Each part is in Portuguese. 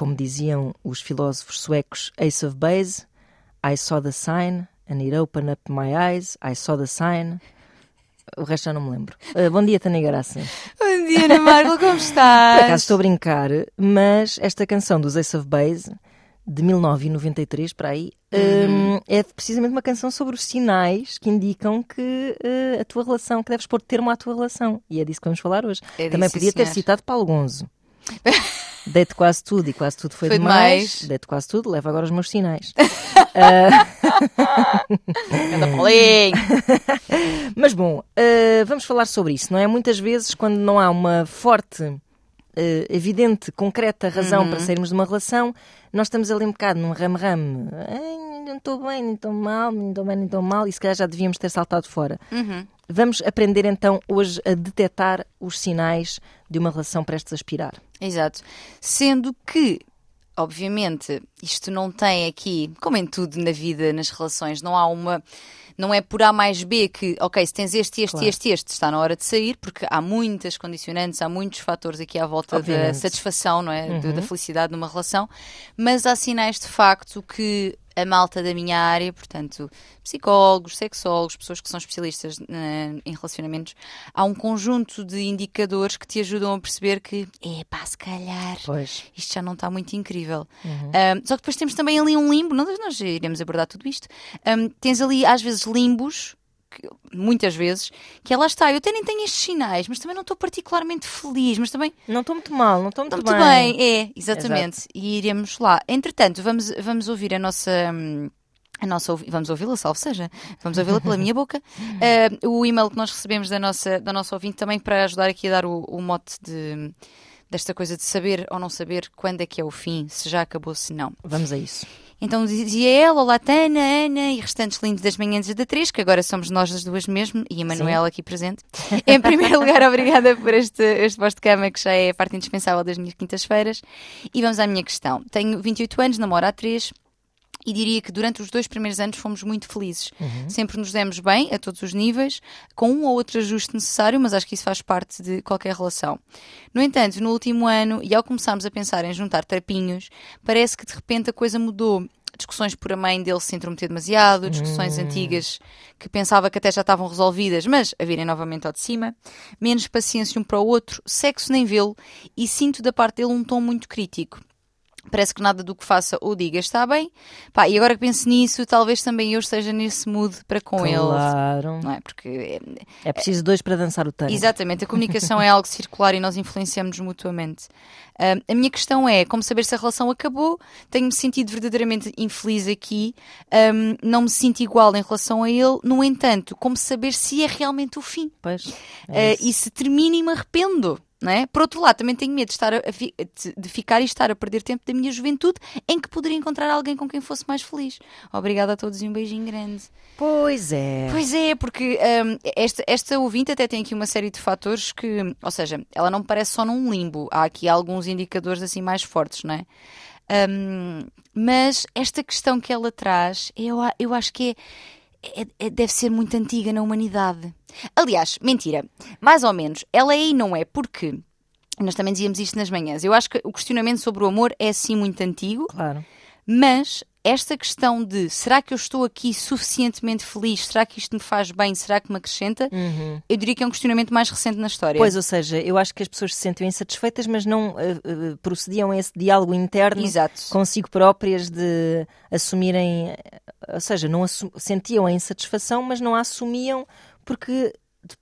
como diziam os filósofos suecos, Ace of Base, I saw the sign and it opened up my eyes, I saw the sign. O resto já não me lembro. Uh, bom dia, Tânia Graça. Bom dia, Ana Marco, como estás? Por acaso estou a brincar, mas esta canção dos Ace of Base, de 1993, para aí, Uhum. um, é precisamente uma canção sobre os sinais que indicam que uh, a tua relação, que deves pôr termo à tua relação. E é disso que vamos falar hoje. É Também disso, podia ter senhor. citado Paulo Gonzo. Deito quase tudo e quase tudo foi, Foi demais. demais. Deito quase tudo, leva agora os meus sinais. Anda Paulinho. Mas bom, uh, vamos falar sobre isso, não é? Muitas vezes, quando não há uma forte, uh, evidente, concreta razão Uhum. para sairmos de uma relação, nós estamos ali um bocado num ramo-ramo. Ai, Não estou bem, nem estou mal, nem estou bem, nem estou mal, e se calhar já devíamos ter saltado fora. Uhum. Vamos aprender então hoje a detectar os sinais de uma relação prestes a expirar. Exato. Sendo que, obviamente, isto não tem aqui, como em tudo na vida, nas relações, não há uma. Não é por A mais B que, ok, se tens este, este, Claro. este, este, está na hora de sair, porque há muitas condicionantes, há muitos fatores aqui à volta da Obviamente. satisfação, não é? Uhum. Da felicidade numa relação, mas há sinais de facto que a malta da minha área, portanto, psicólogos, sexólogos, pessoas que são especialistas eh, em relacionamentos, há um conjunto de indicadores que te ajudam a perceber que, epá, se calhar Pois. isto já não está muito incrível. Um, só que depois temos também ali um limbo, nós, nós iremos abordar tudo isto. Um, tens ali às vezes limbos, que- muitas vezes, que é lá está, eu até nem tenho estes sinais, mas também não estou particularmente feliz, mas também Não estou muito mal, não estou muito, muito bem. bem. É, exatamente. E iremos lá. Entretanto, vamos, vamos ouvir a nossa. A nossa, vamos ouvi-la, salvo seja, vamos ouvi-la pela minha boca. Uh, o e-mail que nós recebemos da nossa, da nossa ouvinte também para ajudar aqui a dar o, o mote de, desta coisa de saber ou não saber quando é que é o fim, se já acabou, se não. Vamos a isso. Então dizia ela, olá Tana, Ana e restantes lindos das manhãs da três, que agora somos nós as duas mesmo, e a Manuela aqui presente. Em primeiro lugar, obrigada por este, este vosso de cama, que já é a parte indispensável das minhas quintas-feiras. E vamos à minha questão. Tenho 28 anos, namoro há 3. E diria que durante os dois primeiros anos fomos muito felizes. Sempre nos demos bem, a todos os níveis, com um ou outro ajuste necessário, mas acho que isso faz parte de qualquer relação. No entanto, no último ano, e ao começarmos a pensar em juntar trapinhos, parece que de repente a coisa mudou. Discussões por a mãe dele se intrometer demasiado, discussões antigas que pensava que até já estavam resolvidas, mas a virem novamente ao de cima, menos paciência um para o outro, sexo nem vê-lo, e sinto da parte dele um tom muito crítico. Parece que nada do que faça ou diga está bem. Pá, e agora que penso nisso, talvez também eu esteja nesse mood para com ele. Claro. Não é? Porque é, É preciso dois para dançar o tango. Exatamente, a comunicação é algo circular e nós influenciamos mutuamente. Ahm, a minha questão é como saber se a relação acabou. Tenho-me sentido verdadeiramente infeliz aqui, ahm, não me sinto igual em relação a ele. No entanto, como saber se é realmente o fim? Pois. É isso. e se termina e me arrependo. Não é? Por outro lado, também tenho medo de, estar a- de- ficar e estar a perder tempo da minha juventude em que poderia encontrar alguém com quem fosse mais feliz. Obrigada a todos e um beijinho grande. Pois é. Pois é, porque hum, esta, esta ouvinte até tem aqui uma série de fatores que, ou seja, ela não me parece só num limbo. Há aqui alguns indicadores assim mais fortes, não é? Hum, mas esta questão que ela traz, eu, eu acho que é, é- é- deve ser muito antiga na humanidade. Aliás, mentira, mais ou menos, ela é e não é, porque nós também dizíamos isto nas manhãs. Eu acho que o questionamento sobre o amor é assim muito antigo, Claro. mas esta questão de será que eu estou aqui suficientemente feliz? Será que isto me faz bem? Será que me acrescenta? Eu diria que é um questionamento mais recente na história. Pois, ou seja, eu acho que as pessoas se sentiam insatisfeitas, mas não eh, eh, procediam a esse diálogo interno Exato. consigo próprias de assumirem, eh, ou seja, não sentiam a insatisfação, mas não a assumiam porque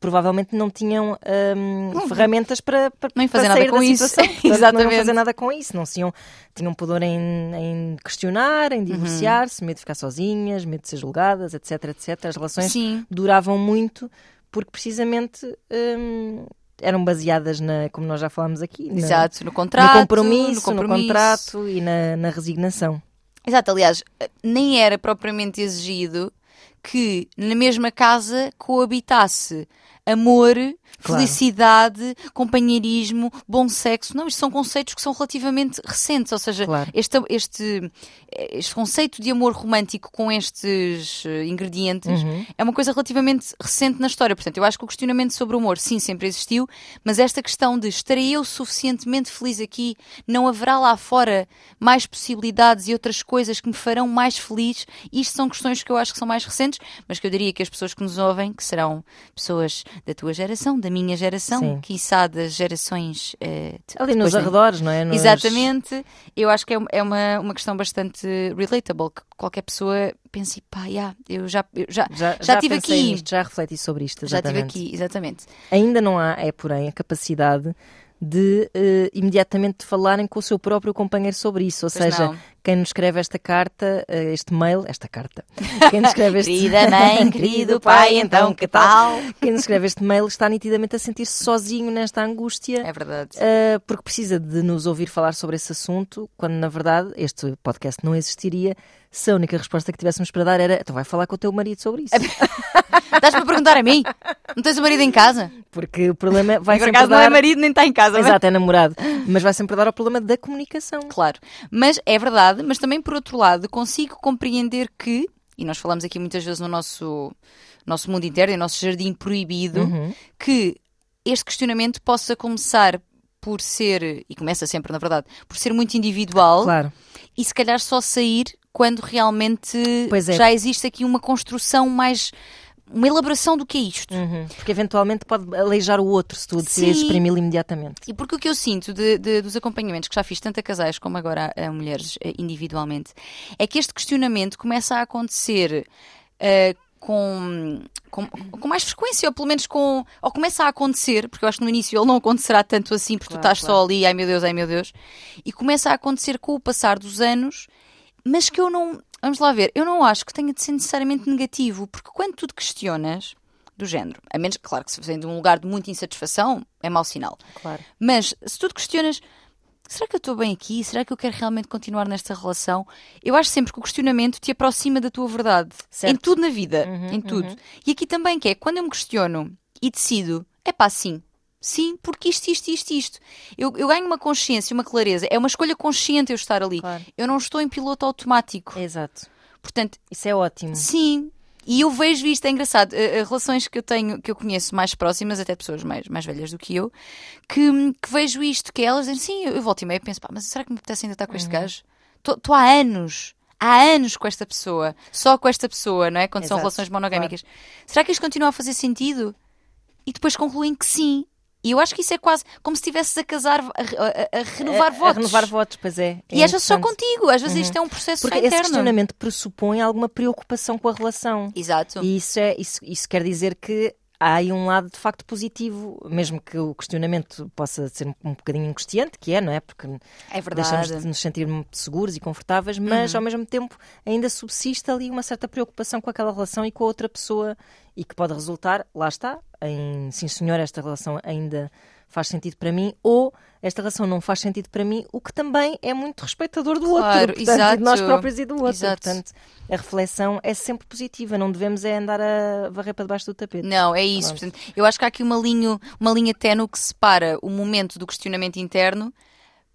provavelmente não tinham hum, ferramentas para, para, Não para nada sair com da isso. situação. Portanto, Não iam Exatamente. fazer nada com isso. Não se iam, tinham pudor em, em questionar, Uhum. em divorciar-se, medo de ficar sozinhas, medo de ser julgadas, etc, etc. As relações Sim. duravam muito porque precisamente hum, eram baseadas na, como nós já falámos aqui, na- Exato, no contrato, no, compromisso, no compromisso. contrato e na, na resignação. Exato, aliás, nem era propriamente exigido que na mesma casa coabitasse amor, Claro. felicidade, companheirismo, bom sexo. Não, isto são conceitos que são relativamente recentes. Ou seja, Claro. este, este, este conceito de amor romântico com estes eh, ingredientes Uhum. é uma coisa relativamente recente na história. Portanto, eu acho que o questionamento sobre o amor, sim, sempre existiu, mas esta questão de estarei eu suficientemente feliz aqui, não haverá lá fora mais possibilidades e outras coisas que me farão mais feliz, isto são questões que eu acho que são mais recentes, mas que eu diria que as pessoas que nos ouvem, que serão pessoas da tua geração, da minha geração, Sim. quiçá das gerações. de- Ali nos arredores, não é? Nos- Exatamente, eu acho que é, é uma, uma questão bastante relatable, que qualquer pessoa pense, pá, yeah, eu já, eu já, Já, já já tive aqui. nisto, já refleti sobre isto. já estive exatamente. aqui, exatamente. Ainda não há, é porém, a capacidade de eh, imediatamente falarem com o seu próprio companheiro sobre isso. Ou Pois seja, não. Quem nos escreve esta carta, eh, este mail, esta carta, quem nos escreve este Querida mãe, querido pai, então que tal? Quem nos escreve este mail está nitidamente a sentir-se sozinho nesta angústia. É verdade. Uh, porque precisa de nos ouvir falar sobre esse assunto, quando na verdade este podcast não existiria se a única resposta que tivéssemos para dar era então vai falar com o teu marido sobre isso. Estás-me a perguntar a mim? Não tens o marido em casa? Porque o problema vai Por sempre acaso dar... não é marido nem está em casa, mas- Exato, é namorado. Mas vai sempre dar ao problema da comunicação. Claro. Mas é verdade, mas também por outro lado consigo compreender que, e nós falamos aqui muitas vezes no nosso, nosso mundo interno, no nosso jardim proibido, Uhum. que este questionamento possa começar por ser, e começa sempre na verdade, por ser muito individual Claro. e se calhar só sair quando realmente é. já existe aqui uma construção mais. Uma elaboração do que é isto. Uhum. Porque eventualmente pode aleijar o outro se tu decides exprimi-lo imediatamente. E porque o que eu sinto de- de- dos acompanhamentos que já fiz tanto a casais como agora a, mulheres eh, individualmente é que este questionamento começa a acontecer eh, com, com, com mais frequência, ou pelo menos com. ou começa a acontecer, porque eu acho que no início ele não acontecerá tanto assim, porque tu Claro, estás só ali, ai meu Deus, ai meu Deus, e começa a acontecer com o passar dos anos, mas que eu não. Vamos lá ver, eu não acho que tenha de ser necessariamente negativo, porque quando tu te questionas. Do género. A menos, claro, que se vem de um lugar de muita insatisfação, é mau sinal. Claro. Mas se tu te questionas, será que eu estou bem aqui? Será que eu quero realmente continuar nesta relação? Eu acho sempre que o questionamento te aproxima da tua verdade. Certo. Em tudo na vida. Uhum, em tudo. E aqui também, que é quando eu me questiono e decido, é pá, sim. Sim, porque isto, isto, isto, isto. Eu, eu ganho uma consciência, uma clareza. É uma escolha consciente eu estar ali. Claro. Eu não estou em piloto automático. Exato. Portanto, Isso é ótimo. Sim. E eu vejo isto, é engraçado, eh, eh, relações que eu tenho, que eu conheço mais próximas, até pessoas mais, mais velhas do que eu, que, que vejo isto, que elas dizem, sim, eu, volto e meia e penso, pá, mas será que me apetece ainda estar com este gajo? Estou há anos, há anos com esta pessoa, só com esta pessoa, não é? Quando são Exato, relações monogâmicas. Será que isto continua a fazer sentido? E depois concluem que sim. E eu acho que isso é quase como se estivesses a casar, a, a- a renovar A- a votos. renovar votos, pois é. E é às vezes só contigo, às vezes isto é um processo Porque só esse interno. questionamento pressupõe alguma preocupação com a relação. Exato. E isso, é, isso, isso quer dizer que há aí um lado de facto positivo, mesmo que o questionamento possa ser um, bocadinho angustiante, que é, não é? Porque É. Uhum. deixamos de nos sentir muito seguros e confortáveis, mas ao mesmo tempo ainda subsiste ali uma certa preocupação com aquela relação e com a outra pessoa e que pode resultar, lá está, em sim senhor, esta relação ainda faz sentido para mim, ou esta relação não faz sentido para mim, o que também é muito respeitador do Claro, outro, portanto, e de nós exato. próprios e do outro. Exato. Portanto, a reflexão é sempre positiva, não devemos é andar a varrer para debaixo do tapete. Não, é isso. Portanto, eu acho que há aqui uma linha, uma linha ténue que separa o momento do questionamento interno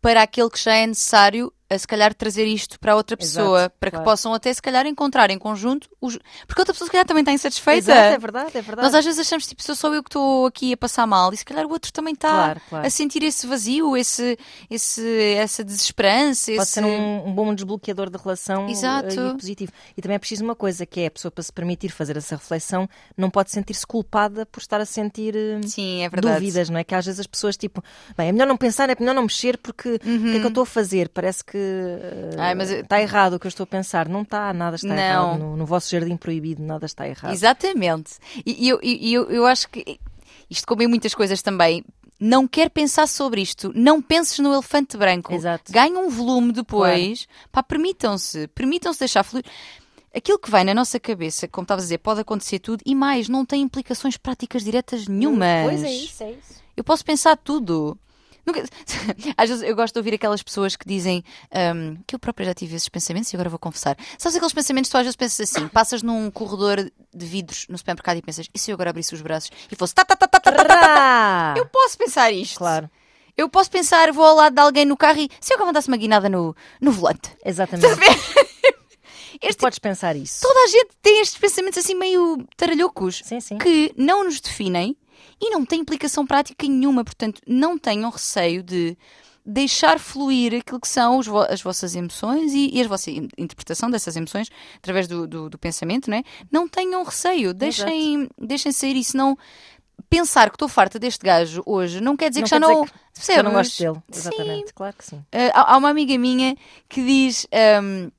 para aquele que já é necessário, a se calhar trazer isto para outra pessoa, Exato, para claro. que possam até se calhar encontrar em conjunto os... porque outra pessoa se calhar também está insatisfeita. Exato, é verdade, é verdade. Nós às vezes achamos tipo, sou só eu que estou aqui a passar mal e se calhar o outro também está Claro, claro. a sentir esse vazio, esse, esse, essa desesperança. Pode esse... ser um, um bom desbloqueador de relação Exato. eh, e positivo. E também é preciso uma coisa, que é a pessoa para se permitir fazer essa reflexão não pode sentir-se culpada por estar a sentir eh, Sim, é dúvidas, não é? Que às vezes as pessoas tipo, bem, é melhor não pensar, é melhor não mexer porque o que é que eu estou a fazer? Parece que eh, Ai, mas eu- está errado o que eu estou a pensar. Não está, nada está Não. errado. No, no vosso jardim proibido nada está errado. Exatamente. E e eu, eu, eu acho que isto como em muitas coisas também. Não quer pensar sobre isto. Não penses no elefante branco. Exato. Ganhe um volume depois. Pá, permitam-se. Permitam-se deixar fluir. Aquilo que vai na nossa cabeça, como estavas a dizer, pode acontecer tudo e mais, não tem implicações práticas diretas nenhumas. Pois é isso, é isso. Eu posso pensar tudo. Nunca... Às vezes eu gosto de ouvir aquelas pessoas que dizem hum, que eu própria já tive esses pensamentos e agora vou confessar. Sabes aqueles pensamentos que tu às vezes pensas assim, passas num corredor de vidros no supermercado e pensas, e se eu agora abrisse os braços e fosse tá, tá, tá, tá, tá, tá, tá, Trá! eu posso pensar isto. Claro, Eu posso pensar, vou ao lado de alguém no carro e se eu agora mandasse uma guinada no, no volante. exatamente. Este, Podes pensar isso. toda a gente tem estes pensamentos assim meio taralhocos Sim, sim. que não nos definem e não têm implicação prática nenhuma. Portanto, não tenham receio de deixar fluir aquilo que são vo- as vossas emoções e, e a vossa in- interpretação dessas emoções através do, do, do pensamento, não é? Não tenham receio, deixem, deixem sair isso. Não pensar que estou farta deste gajo hoje não quer dizer Não que já não. que-? Eu não gosto dele. Sim. Exatamente, claro que sim. Uh, há há uma amiga minha que diz: um,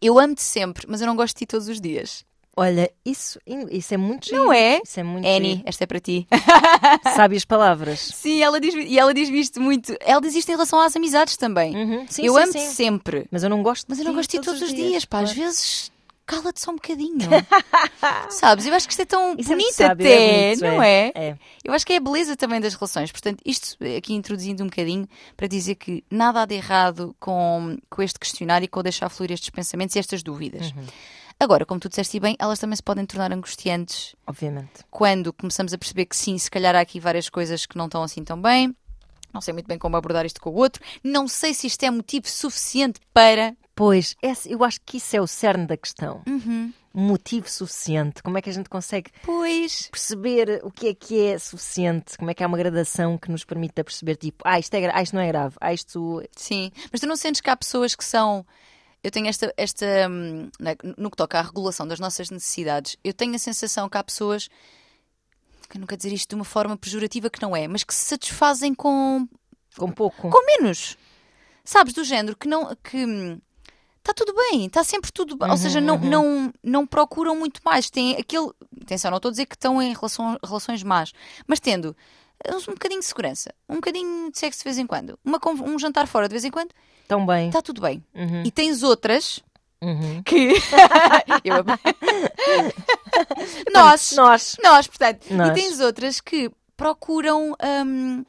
Eu amo-te sempre, mas eu não gosto de ti todos os dias. Olha, isso, isso é muito Não giro. é? Isso é muito Annie, giro. esta é para ti. Sábias palavras. Sim, ela diz, e ela diz isto muito. Ela diz isto em relação às amizades também. Uhum, Sim, eu amo-te sempre, Mas eu não gosto mas eu não gosto de ti todos os dias, pá. Às vezes cala-te só um bocadinho. Sabes? Eu acho que isto é tão Isso é bonito sábio, até, é bonito, não é? É. Eu acho que é a beleza também das relações. Portanto, isto aqui introduzindo um bocadinho para dizer que nada há de errado com, com este questionário e com deixar fluir estes pensamentos e estas dúvidas. Uhum. Agora, como tu disseste bem, elas também se podem tornar angustiantes Obviamente. quando começamos a perceber que sim, se calhar há aqui várias coisas que não estão assim tão bem. Não sei muito bem como abordar isto com o outro. Não sei se isto é motivo suficiente para. Pois, esse- eu acho que isso é o cerne da questão. Uhum. Um motivo suficiente. Como é que a gente consegue Pois. perceber o que é que é suficiente? Como é que há uma gradação que nos permita perceber, tipo, ah, isto, é, ah, isto não é grave, ah, isto. Sim. Mas tu não sentes que há pessoas que são. Eu tenho esta. esta hum, né, no que toca à regulação das nossas necessidades, eu tenho a sensação que há pessoas. Que eu não quero dizer isto de uma forma pejorativa que não é, mas que se satisfazem com Com pouco. com menos. Sabes, do género que não. que está tudo bem, está sempre tudo bem. Ou Uhum, seja, não, uhum. não, não procuram muito mais. Tem aquele. Atenção, não estou a dizer que estão em relação, relações más, mas tendo um bocadinho de segurança, um bocadinho de sexo de vez em quando, uma, um jantar fora de vez em quando, Tão bem. está tudo bem. Uhum, E tens outras uhum. que. Eu... Nós. Nós. Nós, portanto. Nós. E tens outras que procuram hum,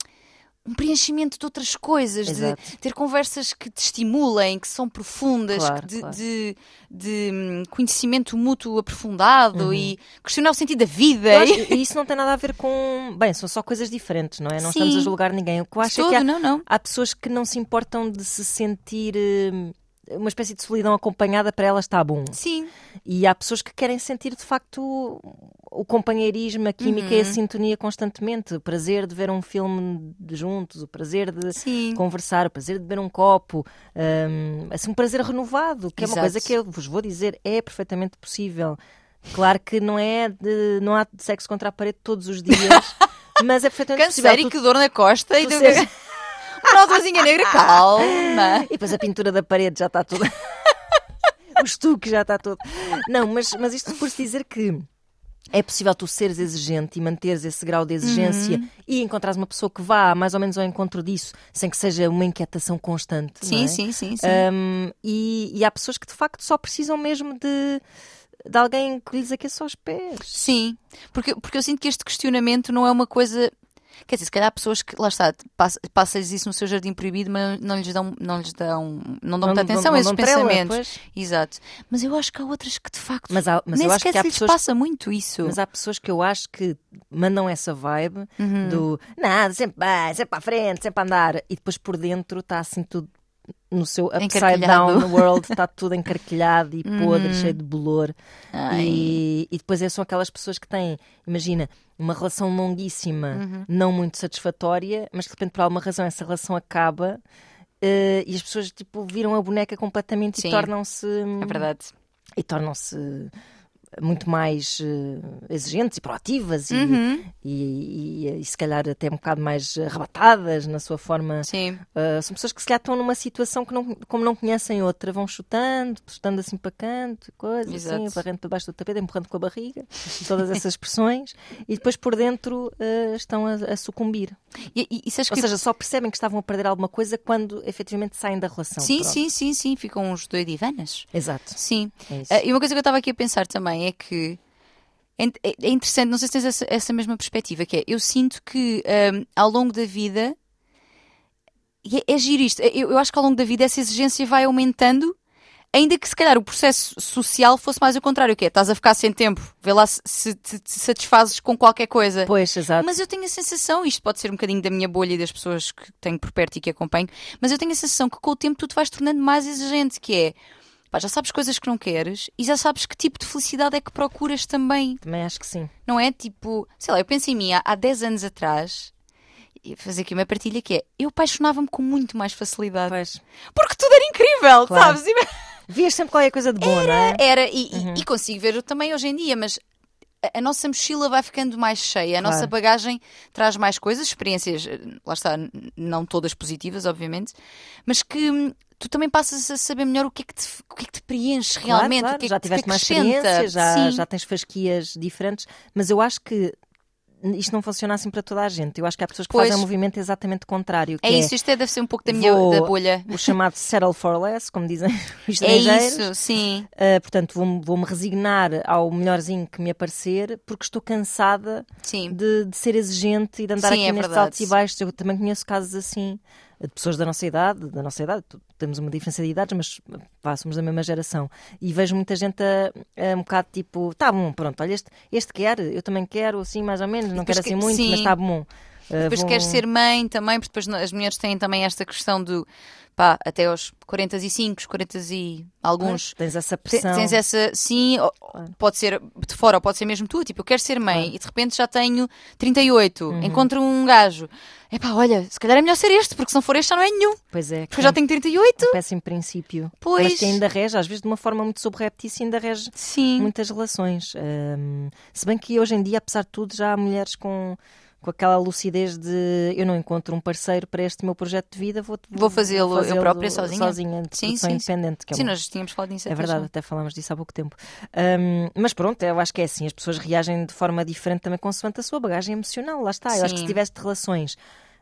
um preenchimento de outras coisas, de Exato. ter conversas que te estimulem, que são profundas, Claro, de, claro. de- de, hum, conhecimento mútuo aprofundado Uhum. e questionar o sentido da vida. E... E isso não tem nada a ver com. Bem, são só coisas diferentes, não é? Não Sim. estamos a julgar ninguém. O que eu acho De é que todo, há, não, não. há pessoas que não se importam de se sentir. eh, Uma espécie de solidão acompanhada para elas está bom. Sim, E há pessoas que querem sentir de facto o- companheirismo, a química Uhum. e a sintonia constantemente. O prazer de ver um filme juntos, o prazer de sim. conversar, o prazer de beber um copo, hum, assim, um prazer renovado, que é uma Exato. coisa que eu vos vou dizer é perfeitamente possível. Claro que não é de, não há de sexo contra a parede todos os dias, mas é perfeitamente Canseiro possível. e que dor na costa e tu seres- rosazinha negra, calma. E depois a pintura da parede já está toda. o estuque já está todo. Não, mas, mas isto por se dizer que é possível tu seres exigente e manteres esse grau de exigência Uhum. e encontrares uma pessoa que vá mais ou menos ao encontro disso, sem que seja uma inquietação constante. Sim, é? sim, sim, sim. Um, e, e há pessoas que de facto só precisam mesmo de, de alguém que lhes aqueça aos pés. Sim, porque, porque eu sinto que este questionamento não é uma coisa. Quer dizer, se calhar há pessoas que, lá está, passa- passa-lhes isso no seu jardim proibido, mas não lhes dão, não lhes dão, não dão muita atenção a esses dão trela, pensamentos. Exato. Mas eu acho que há outras que de facto Mas há- mas nem eu acho que há pessoas- passa muito isso. Mas há pessoas que eu acho que mandam essa vibe Uhum. do nada, sempre bem, sempre para a frente, sempre a andar, e depois por dentro está assim tudo no seu upside down world, está tudo encarquilhado e podre, Uhum. cheio de bolor. E, e depois é- são aquelas pessoas que têm, imagina, uma relação longuíssima, Uhum. não muito satisfatória, mas que de repente por alguma razão essa relação acaba. eh, e as pessoas tipo viram a boneca completamente Sim. e tornam-se É verdade. e tornam-se muito mais eh, exigentes e proativas e, Uhum. e, e- e se calhar até um bocado mais arrebatadas na sua forma. Sim. Uh, são pessoas que se calhar estão numa situação que não, como não conhecem outra, vão chutando, chutando assim para canto, coisas assim, Exato. varrendo para baixo do tapete, empurrando com a barriga, todas essas expressões, e depois por dentro uh, estão a, a sucumbir. E, e, e Ou que- seja, só percebem que estavam a perder alguma coisa quando efetivamente saem da relação. Sim, Pronto. sim, sim, sim. Ficam uns doidivanas. Exato. Sim. É. Ah, e uma coisa que eu estava aqui a pensar também é que é, é- é interessante, não sei se tens essa, essa mesma perspectiva, que é, eu sinto que ahm, ao longo da vida, e é, é giro isto, eu, eu acho que ao longo da vida essa exigência vai aumentando Ainda que se calhar o processo social fosse mais o contrário, que é estás a ficar sem tempo, vê lá se, se te, te satisfazes com qualquer coisa. Pois, exato. Mas eu tenho a sensação, isto pode ser um bocadinho da minha bolha e das pessoas que tenho por perto e que acompanho, mas eu tenho a sensação que com o tempo tu te vais tornando mais exigente, que é pá, já sabes coisas que não queres e já sabes que tipo de felicidade é que procuras também. Também acho que sim. Não é tipo, sei lá, eu penso em mim há, há 10 anos atrás e fazer aqui uma partilha que é eu apaixonava-me com muito mais facilidade. Pois. Porque tudo era incrível, Claro. sabes? Vias sempre qualquer coisa de bom, não é? Era, e, e- e consigo ver também hoje em dia, mas a, a nossa mochila vai ficando mais cheia, a Claro. nossa bagagem traz mais coisas, experiências, eh, lá está, não todas positivas, obviamente, mas que hum, tu também passas a saber melhor o que é que te, o que é que te preenche Claro, realmente, claro, o que é já tiveste mais acrescenta. experiência, já, Sim. já tens fasquias diferentes, mas eu acho que isto não funciona assim para toda a gente. Eu acho que há pessoas que Pois. fazem um movimento exatamente contrário. Que É isso, isto é, deve ser um pouco da minha Vou- da bolha. o chamado settle for less, como dizem os É estrangeiros. isso, sim. Uh, portanto, vou-me vou-me resignar ao melhorzinho que me aparecer, porque estou cansada de, de ser exigente e de andar Sim, aqui é nestes altos e baixos. Eu também conheço casos assim, de pessoas da nossa idade, da nossa idade, temos uma diferença de idades, mas pá, somos da mesma geração. E vejo muita gente a, a um bocado tipo, tá bom, pronto, olha, este, este quer, eu também quero, assim, mais ou menos, não quero assim que- muito, sim. mas está bom. Uh, Depois vou- queres ser mãe também, porque depois as mulheres têm também esta questão do pá, até aos 45, 40 e alguns. Tens essa pressão. Tens essa, sim, pode ser de fora ou pode ser mesmo tu, tipo, eu quero ser mãe Claro. e de repente já tenho 38, Uhum. encontro um gajo. Epá, olha, se calhar é melhor ser este, porque se não for este já não é nenhum, Pois é, porque eu já tenho 38. um péssimo princípio. Pois. Mas que ainda rege, às vezes de uma forma muito subreptícia, ainda rege Sim, muitas relações. Hum, se bem que hoje em dia, apesar de tudo, já há mulheres com, com aquela lucidez de eu não encontro um parceiro para este meu projeto de vida, vou, Vou fazê-lo eu própria, sozinha. sozinha de Sim, sim, independente. Que é sim, uma- nós tínhamos falado nisso é verdade, até falámos disso há pouco tempo. Hum, mas pronto, eu acho que é assim, as pessoas reagem de forma diferente também consoante a sua bagagem emocional, lá está. Eu acho que se tiveste relações,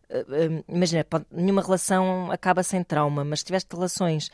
uh, hum, imagina, nenhuma relação acaba sem trauma, mas se tiveste relações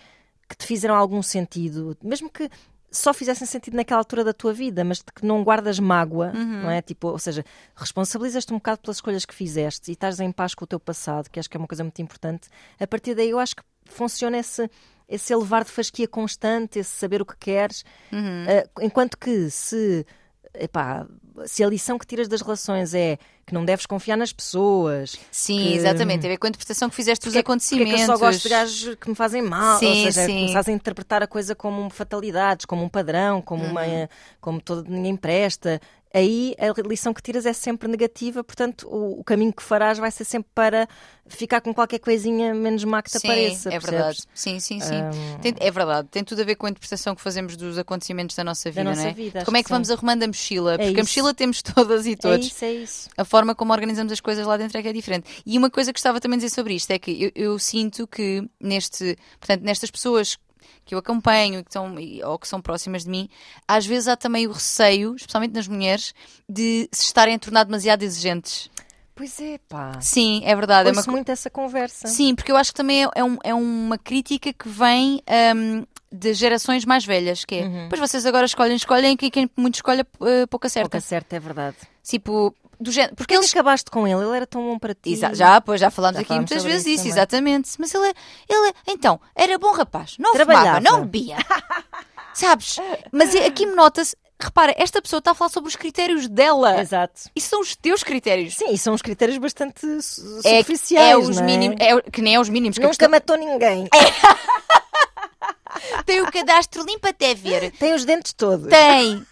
que te fizeram algum sentido, mesmo que só fizessem sentido naquela altura da tua vida, mas de que não guardas mágoa, Uhum. não é? Tipo, ou seja, responsabilizas-te um bocado pelas escolhas que fizeste e estás em paz com o teu passado, que acho que é uma coisa muito importante. A partir daí eu acho que funciona esse esse elevar de fasquia constante, esse saber o que queres, Uhum. Uh, enquanto que se epá, se a lição que tiras das relações é que não deves confiar nas pessoas, Sim, que- exatamente. Tem a ver com a interpretação que fizeste dos porque é que- porque é acontecimentos. que eu só gosto de gajos que me fazem mal, Sim, ou seja, sim. começares a interpretar a coisa como fatalidades, como um padrão, como uma Uhum. como todo ninguém presta. Aí a lição que tiras é sempre negativa, portanto o, o caminho que farás vai ser sempre para ficar com qualquer coisinha menos má que te Sim, apareça. é percebes? verdade. Sim, sim, sim. Hum. Tem- é verdade. Tem tudo a ver com a interpretação que fazemos dos acontecimentos da nossa vida, nossa não é? vida, como é que que vamos arrumando a mochila? É Porque a mochila temos todas e É todos. isso, é isso. A forma como organizamos as coisas lá dentro é que é diferente. E uma coisa que gostava também de dizer sobre isto é que eu, eu sinto que neste, portanto, nestas pessoas que eu acompanho que estão, ou que são próximas de mim, às vezes há também o receio, especialmente nas mulheres, de se estarem a tornar demasiado exigentes. Pois é, pá. Sim, é verdade. É uma Ouço muito essa conversa. Sim, porque eu acho que também é, é um- é uma crítica que vem ahm, de gerações mais velhas, que é, Uhum. pois vocês agora escolhem, escolhem, e quem muito escolhe, eh, pouco acerta. Pouco certo, é verdade. Tipo, do género, porque que eles... acabaste com ele? Ele era tão bom para ti. Exa- já, pois, já falámos Já aqui falámos muitas vezes isso exatamente. Mas ele, ele, então, era bom rapaz, não Trabalhava. fumava, não bebia. Sabes? Mas é- aqui me nota-se, repara, esta pessoa está a falar sobre os critérios dela. Exato. Isso são os teus critérios. Sim, e são os critérios bastante su- É, superficiais, é os é? mínimos, é, o- que nem é os mínimos. que Nunca questão- matou ninguém. Tem o cadastro limpo até ver. Tem os dentes todos. Tem.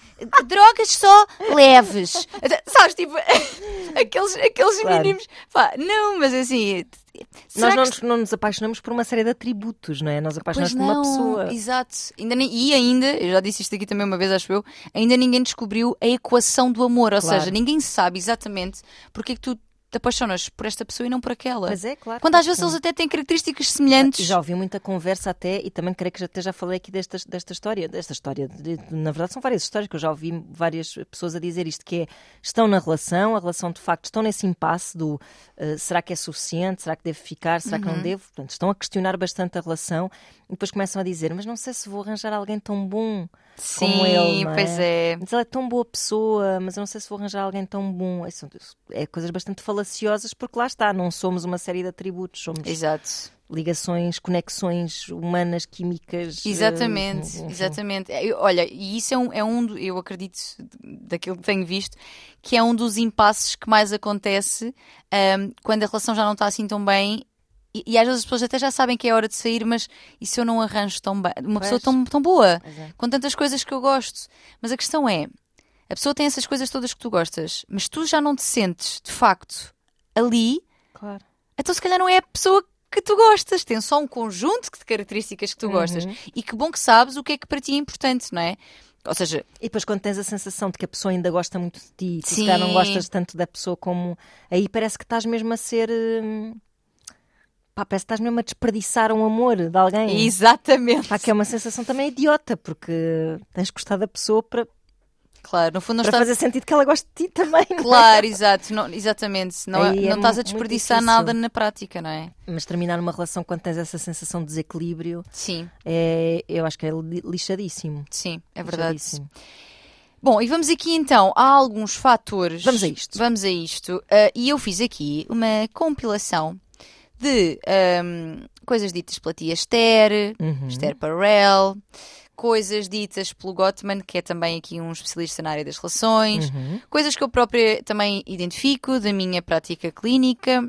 Drogas só leves. Sabes, tipo, aqueles, aqueles Claro. mínimos. Pá, não, mas assim. Nós não que- nos, não nos apaixonamos por uma série de atributos, não é? Nós Pois apaixonamos por uma pessoa. exato. Ainda e ainda, eu já disse isto aqui também uma vez, acho eu, ainda ninguém descobriu a equação do amor. Ou Claro. seja, ninguém sabe exatamente porque é que tu apaixonas por esta pessoa e não por aquela. Pois é, claro. Quando às vezes eles até têm características semelhantes. Já ouvi muita conversa até, e também creio que já- até já falei aqui desta, desta história. Desta história. De- na verdade, são várias histórias que eu já ouvi várias pessoas a dizer isto: que é estão na relação, a relação de facto estão nesse impasse do eh, será que é suficiente, será que devo ficar, será que Uhum. não devo? Portanto, estão a questionar bastante a relação e depois começam a dizer: mas não sei se vou arranjar alguém tão bom como Sim, ele. não pois é. Mas ele é tão boa pessoa, mas eu não sei se vou arranjar alguém tão bom. É, são- é coisas bastante falaciosas, porque lá está, não somos uma série de atributos, somos Exato. ligações, conexões humanas, químicas. eh, Exatamente, enfim. exatamente. Eu- olha, e isso é um, é um, eu acredito, daquilo que tenho visto, que é um dos impasses que mais acontece ahm, quando a relação já não está assim tão bem. E, e às vezes as pessoas até já sabem que é hora de sair, mas e se eu não arranjo tão bem? Uma pessoa Pois. tão, tão boa, é. com tantas coisas que eu gosto. Mas a questão é: a pessoa tem essas coisas todas que tu gostas, mas tu já não te sentes, de facto, ali, Claro. então se calhar não é a pessoa que tu gostas, tem só um conjunto de características que tu gostas. Uhum. E que bom que sabes o que é que para ti é importante, não é? Ou seja, E depois quando tens a sensação de que a pessoa ainda gosta muito de ti, tu se calhar não gostas tanto da pessoa como. Aí parece que estás mesmo a ser. hum, Pá, parece que estás mesmo a desperdiçar um amor de alguém. exatamente. Pá, que é uma sensação também idiota, porque tens gostado da pessoa para, Claro, no fundo não para estás. fazer sentido que ela goste de ti também. não é? Claro, exato, não- exatamente. Não, Aí é não estás a desperdiçar nada na prática, não é? Mas terminar uma relação quando tens essa sensação de desequilíbrio, Sim, é, eu acho que é li- lixadíssimo. sim, é verdade. Bom, e vamos aqui então a alguns fatores. Vamos a isto. Vamos a isto. Ah, e eu fiz aqui uma compilação de ahm, coisas ditas pela tia Esther, Uhum. Esther Perel, coisas ditas pelo Gottman, que é também aqui um especialista na área das relações, Uhum. coisas que eu própria também identifico da minha prática clínica.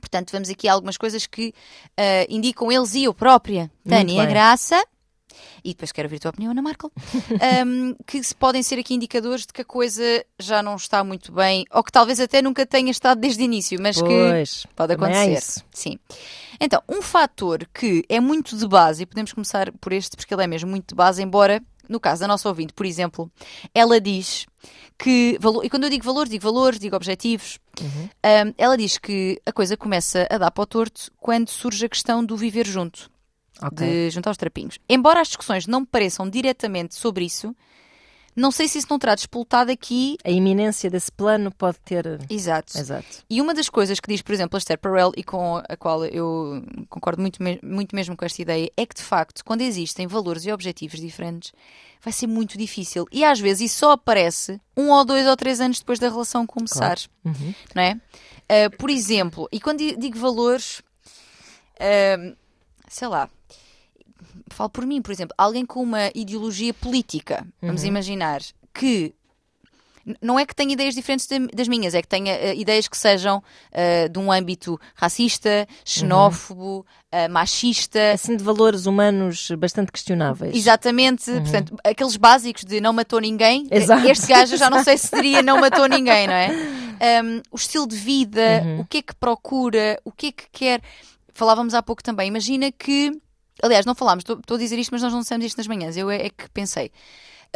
Portanto, vamos aqui algumas coisas que ah, indicam eles e eu própria, Tânia. Graça. E depois quero ouvir a tua opinião, Ana Markel. um, que se podem ser aqui indicadores de que a coisa já não está muito bem, ou que talvez até nunca tenha estado desde o início, mas que Pois, pode também há acontecer. isso. Sim. Então, um fator que é muito de base, e podemos começar por este, porque ele é mesmo muito de base, embora, no caso da nossa ouvinte, por exemplo, ela diz que valor, e quando eu digo valores, digo valores, digo objetivos, Uhum. um, ela diz que a coisa começa a dar para o torto quando surge a questão do viver junto Ok. de juntar os trapinhos. Embora as discussões não pareçam diretamente sobre isso, não sei se isso não terá despoltado aqui. A iminência desse plano pode ter. Exato. Exato. E uma das coisas que diz, por exemplo, a Esther Perel, e com a qual eu concordo muito, muito mesmo com esta ideia, é que de facto, quando existem valores e objetivos diferentes, vai ser muito difícil. E às vezes isso só aparece um ou dois ou três anos depois da relação começar. Uhum. Não é? Ah, por exemplo, e quando di- digo valores, ah, sei lá, falo por mim, por exemplo, alguém com uma ideologia política, vamos imaginar, que não é que tenha ideias diferentes da- das minhas, é que tenha eh, ideias que sejam eh, de um âmbito racista, xenófobo, eh, machista. Assim, de valores humanos bastante questionáveis. Exatamente, portanto, aqueles básicos de não matou ninguém, Exato. este gajo já não sei se diria não matou ninguém, não é? Um, o estilo de vida, Uhum. o que é que procura, o que é que quer. Falávamos há pouco também, imagina que. Aliás, não falámos, estou a dizer isto, mas nós não dissemos isto nas manhãs, eu é, é que pensei.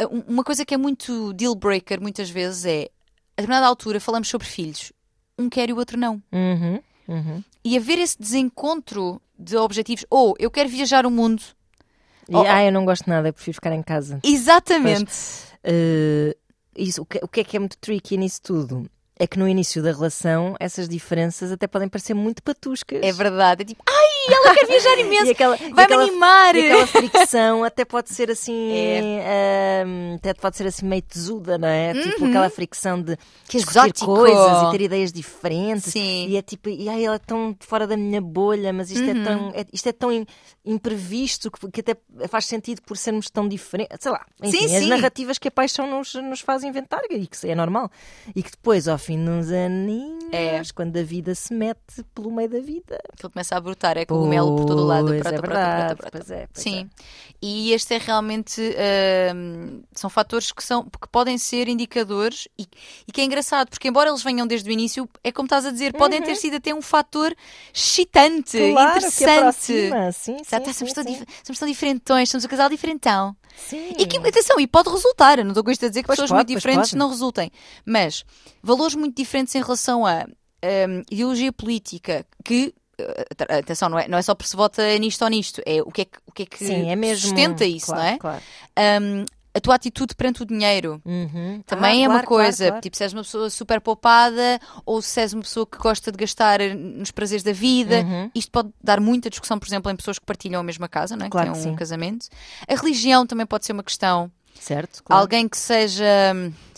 Uh, um- Uma coisa que é muito deal breaker muitas vezes é, a determinada altura falamos sobre filhos, um quer e o outro não. Uhum. Uhum. E haver esse desencontro de objetivos, ou eu quero viajar o mundo, E, oh. ah, eu não gosto nada, eu prefiro ficar em casa. exatamente. Eh, isso, o, que, o que é que é muito tricky nisso tudo? É que no início da relação essas diferenças até podem parecer muito patuscas. É verdade, é tipo, ai, ela quer viajar imenso, vai-me animar. E aquela fricção até pode ser assim, É. ahm, até pode ser assim meio tesuda, não é? Tipo Uhum. aquela fricção de Que discutir exótico. coisas e ter ideias diferentes. Sim. E é tipo, e ai, ela é tão fora da minha bolha, mas isto Uhum. é tão, é- isto é tão imprevisto que, que até faz sentido por sermos tão diferentes. Sei lá, enfim, Sim, as sim. narrativas que a paixão nos, nos faz inventar e que é normal. E que depois, ao fim de uns aninhos, É. quando a vida se mete pelo meio da vida, Aquilo começa a brotar, é cogumelo por todo o lado. Prata, é prata, pois é, pois Sim. E este é realmente. hum, são fatores que, são, que podem ser indicadores e, e que é engraçado, porque embora eles venham desde o início, é como estás a dizer, podem ter sido até um fator excitante, Uhum. Claro, que interessante. aproxima. Sim, sim, Exato, sim, somos, tão sim. somos tão diferentões, somos um casal diferentão. Sim. E que, atenção, e pode resultar, eu não estou com isto a dizer que Pois pessoas pode, muito diferentes pode. não resultem, mas valores muito diferentes em relação a hum, ideologia política, que, eh, atenção, não é, não é só por se vota nisto ou nisto, é o que é que, o que, é que Sim, é mesmo. sustenta isso, claro, não é? Claro. Hum, a tua atitude perante o dinheiro. Uhum. Também Ah, é uma claro, claro, coisa, claro. tipo, se és uma pessoa super poupada ou se és uma pessoa que gosta de gastar nos prazeres da vida, Uhum. isto pode dar muita discussão, por exemplo, em pessoas que partilham a mesma casa, não é? Claro que têm um sim. casamento. A religião também pode ser uma questão. Certo, claro. Alguém que seja,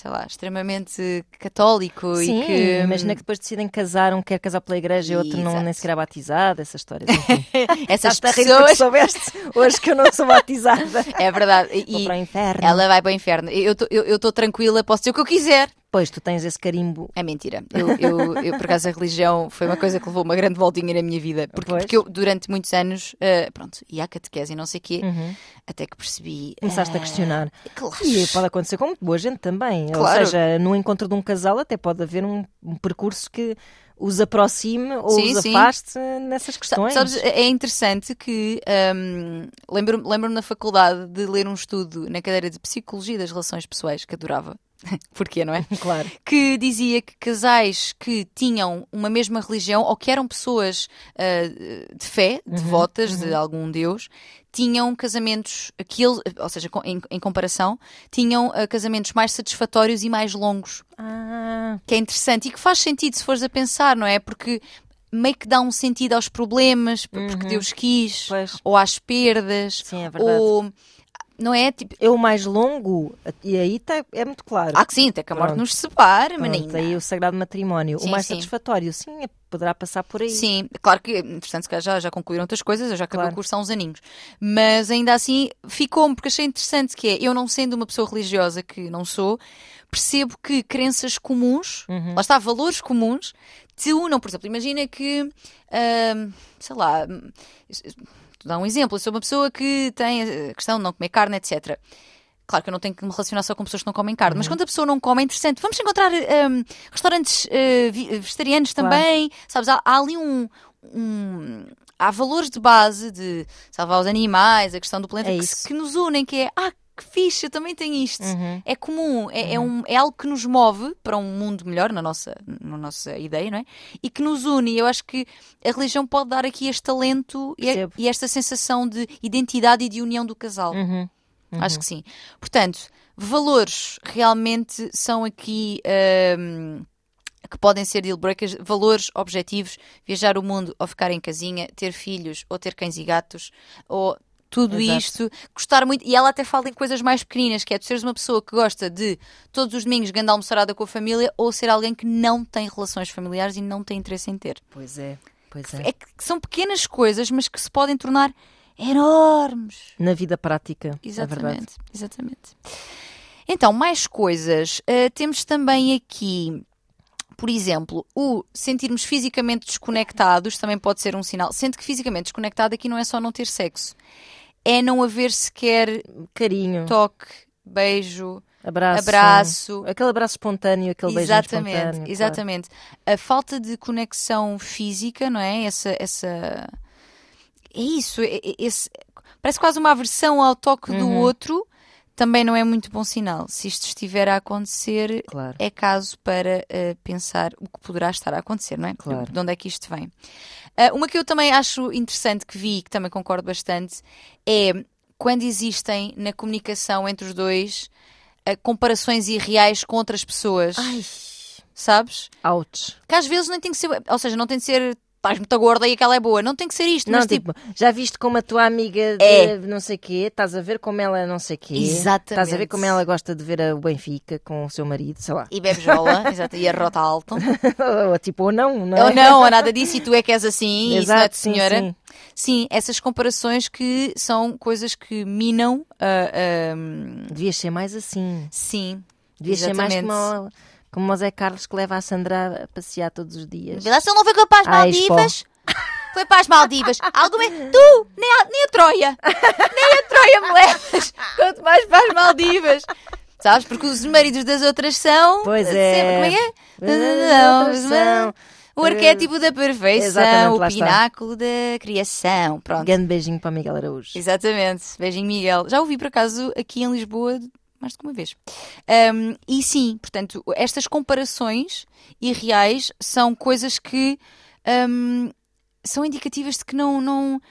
sei lá, extremamente católico Sim, e que. imagina que depois decidem casar, um quer casar pela igreja e outro não, nem sequer é batizado, essas histórias. enfim. Essas pessoas. soubeste hoje que eu não sou batizada. É verdade. Vou E para o inferno. ela vai para o inferno. Eu estou tranquila, posso dizer o que eu quiser. Pois, tu tens esse carimbo. É mentira. Eu, eu, eu, por acaso, a religião foi uma coisa que levou uma grande voltinha na minha vida. Porque, Pois. porque eu, durante muitos anos, eh, pronto, ia à catequese e não sei o quê, Uhum. até que percebi. Começaste a eh, questionar. Claro. E pode acontecer com muito boa gente também. Claro. Ou seja, no encontro de um casal até pode haver um, um percurso que os aproxime ou Sim, os sim. afaste nessas Sa- questões. Sabes, é interessante que hum, lembro-me lembro-me na faculdade de ler um estudo na cadeira de Psicologia das Relações Pessoais, que adorava. Porquê, não é? Claro. que dizia que casais que tinham uma mesma religião ou que eram pessoas ah, de fé, devotas de algum deus, tinham casamentos, que ele- ou seja, em, em comparação, tinham ah, casamentos mais satisfatórios e mais longos. Ah, Que é interessante e que faz sentido se fores a pensar, não é? Porque meio que dá um sentido aos problemas, por- porque Deus quis, pois. ou às perdas, Sim, é verdade. ou. Não é? Tipo, É o mais longo, e aí tá, é muito claro. ah, que sim, até que a morte Pronto. nos separe, Pronto, menina. aí o sagrado matrimónio. Sim, o mais sim. satisfatório, sim, é- poderá passar por aí. Sim, claro que, entretanto, já, já concluíram outras coisas, eu já acabei Claro. o curso há uns aninhos. Mas ainda assim ficou-me, porque achei interessante que é, eu não sendo uma pessoa religiosa que não sou, percebo que crenças comuns, Uhum. lá está, valores comuns, te unam. Por exemplo, imagina que, ahm, sei lá, dar um exemplo, eu sou uma pessoa que tem a questão de não comer carne, etc. Claro que eu não tenho que me relacionar só com pessoas que não comem carne, Uhum. mas quando a pessoa não come é interessante. Vamos encontrar hum, restaurantes uh, vegetarianos Claro. também, sabes? Há, há ali um, um- Há valores de base de salvar os animais, a questão do planeta, É que, que nos unem, que é ah, que fixe, eu também tenho isto. Uhum. É comum, é, é um, é algo que nos move para um mundo melhor, na nossa, na nossa ideia, não é? E que nos une. Eu acho que a religião pode dar aqui este talento e, e esta sensação de identidade e de união do casal. Uhum. Acho que sim. Portanto, valores realmente são aqui. hum, que podem ser deal breakers, valores, objetivos, viajar o mundo ou ficar em casinha, ter filhos ou ter cães e gatos, ou tudo Exato. isto, gostar muito. E ela até fala em coisas mais pequeninas, que é tu seres uma pessoa que gosta de todos os domingos grande almoçarada com a família ou ser alguém que não tem relações familiares e não tem interesse em ter. Pois é, pois é. É que são pequenas coisas, mas que se podem tornar enormes. Na vida prática, é. Exatamente, exatamente. Então, mais coisas. Uh, temos também aqui, por exemplo, o sentirmos fisicamente desconectados também pode ser um sinal. Sendo que fisicamente desconectado aqui não é só não ter sexo, é não haver sequer Carinho, toque, beijo, abraço. abraço. Aquele abraço espontâneo, aquele beijo Exatamente, espontâneo. claro. exatamente. A falta de conexão física, não é? Essa, essa... É isso, é- é- esse... parece quase uma aversão ao toque do Uhum. outro, também não é muito bom sinal. Se isto estiver a acontecer, Claro. é caso para eh, pensar o que poderá estar a acontecer, não é? Claro. De onde é que isto vem? Ah, uma que eu também acho interessante que vi, que também concordo bastante, é quando existem na comunicação entre os dois ah, comparações irreais com outras pessoas, Ai, sabes? ouch. Que às vezes não tem que ser, ou seja, não tem de ser estás muito gorda e aquela é boa, não tem que ser isto, Não, mas tipo, tipo, já viste como a tua amiga de É. não sei quê, estás a ver como ela não sei quê. Exatamente. Estás a ver como ela gosta de ver a- o Benfica com o seu marido, sei lá. e bebe jola, exato, e a rota alta. ou tipo, ou não, não é? Ou não, ou nada disso, e tu é que és assim, isso é Exato, de sim, senhora. sim. Sim, essas comparações que são coisas que minam. ah, ah, Devias ser mais assim. sim. Devias ser mais exatamente. como, como o Zé Carlos que leva a Sandra a passear todos os dias. Vê lá se ele não foi capaz Ai, Maldivas. Foi para as Maldivas. Alguma... Tu, nem a, nem a Troia. Nem a Troia me levas. Quanto mais para as Maldivas. Sabes? Porque os maridos das outras são. Pois sempre- é. Como é que é? As são. O arquétipo da perfeição, Exatamente, o lá está. pináculo da criação. Pronto. Grande beijinho para Miguel Araújo. Exatamente. Beijinho, Miguel. Já ouvi por acaso aqui em Lisboa mais do que uma vez. Um, e sim, portanto, estas comparações irreais são coisas que um, são indicativas de que não. não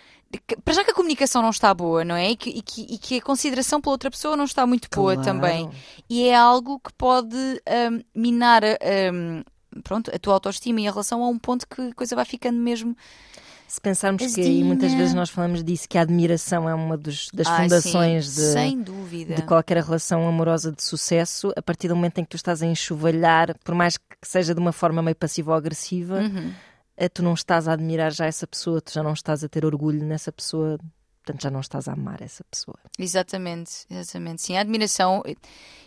que- para já que a comunicação não está boa, não é? E que, e que- e que a consideração pela outra pessoa não está muito boa Claro. também. E é algo que pode um, minar a, pronto, a tua autoestima e a relação a um ponto que a coisa vai ficando mesmo Se pensarmos que, e muitas vezes nós falamos disso, que a admiração é uma dos, das Ah, fundações sim, de, sem dúvida. de qualquer relação amorosa de sucesso, a partir do momento em que tu estás a enxovalhar, por mais que seja de uma forma meio passiva ou agressiva, Uhum. eh, tu não estás a admirar já essa pessoa, tu já não estás a ter orgulho nessa pessoa, portanto já não estás a amar essa pessoa. Exatamente, exatamente. Sim, a admiração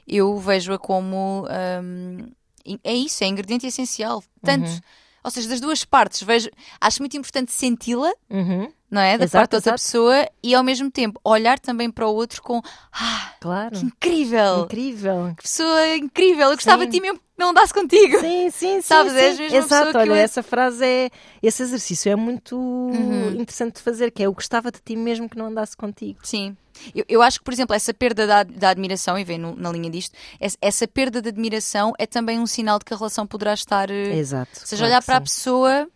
eu vejo-a como hum, é isso, é ingrediente essencial. Tanto, Uhum. Ou seja, das duas partes, vejo, acho muito importante senti-la, Uhum, não é? Da Exato, parte da outra exato. pessoa e ao mesmo tempo olhar também para o outro com ah, claro. que incrível! Incrível. Que pessoa incrível! Eu gostava Sim. de ti mesmo que não andasse contigo. Sim, sim, sim. Sabes, sim. és mesmo a Exato, que olha, eu- essa frase é. Esse exercício é muito Uhum. interessante de fazer, que é eu gostava de ti mesmo que não andasse contigo. Sim. Eu, eu acho que, por exemplo, essa perda da, da admiração, e vem no- na linha disto, essa, essa perda de admiração é também um sinal de que a relação poderá estar. eh, Exato. Ou seja, claro olhar para a sim. pessoa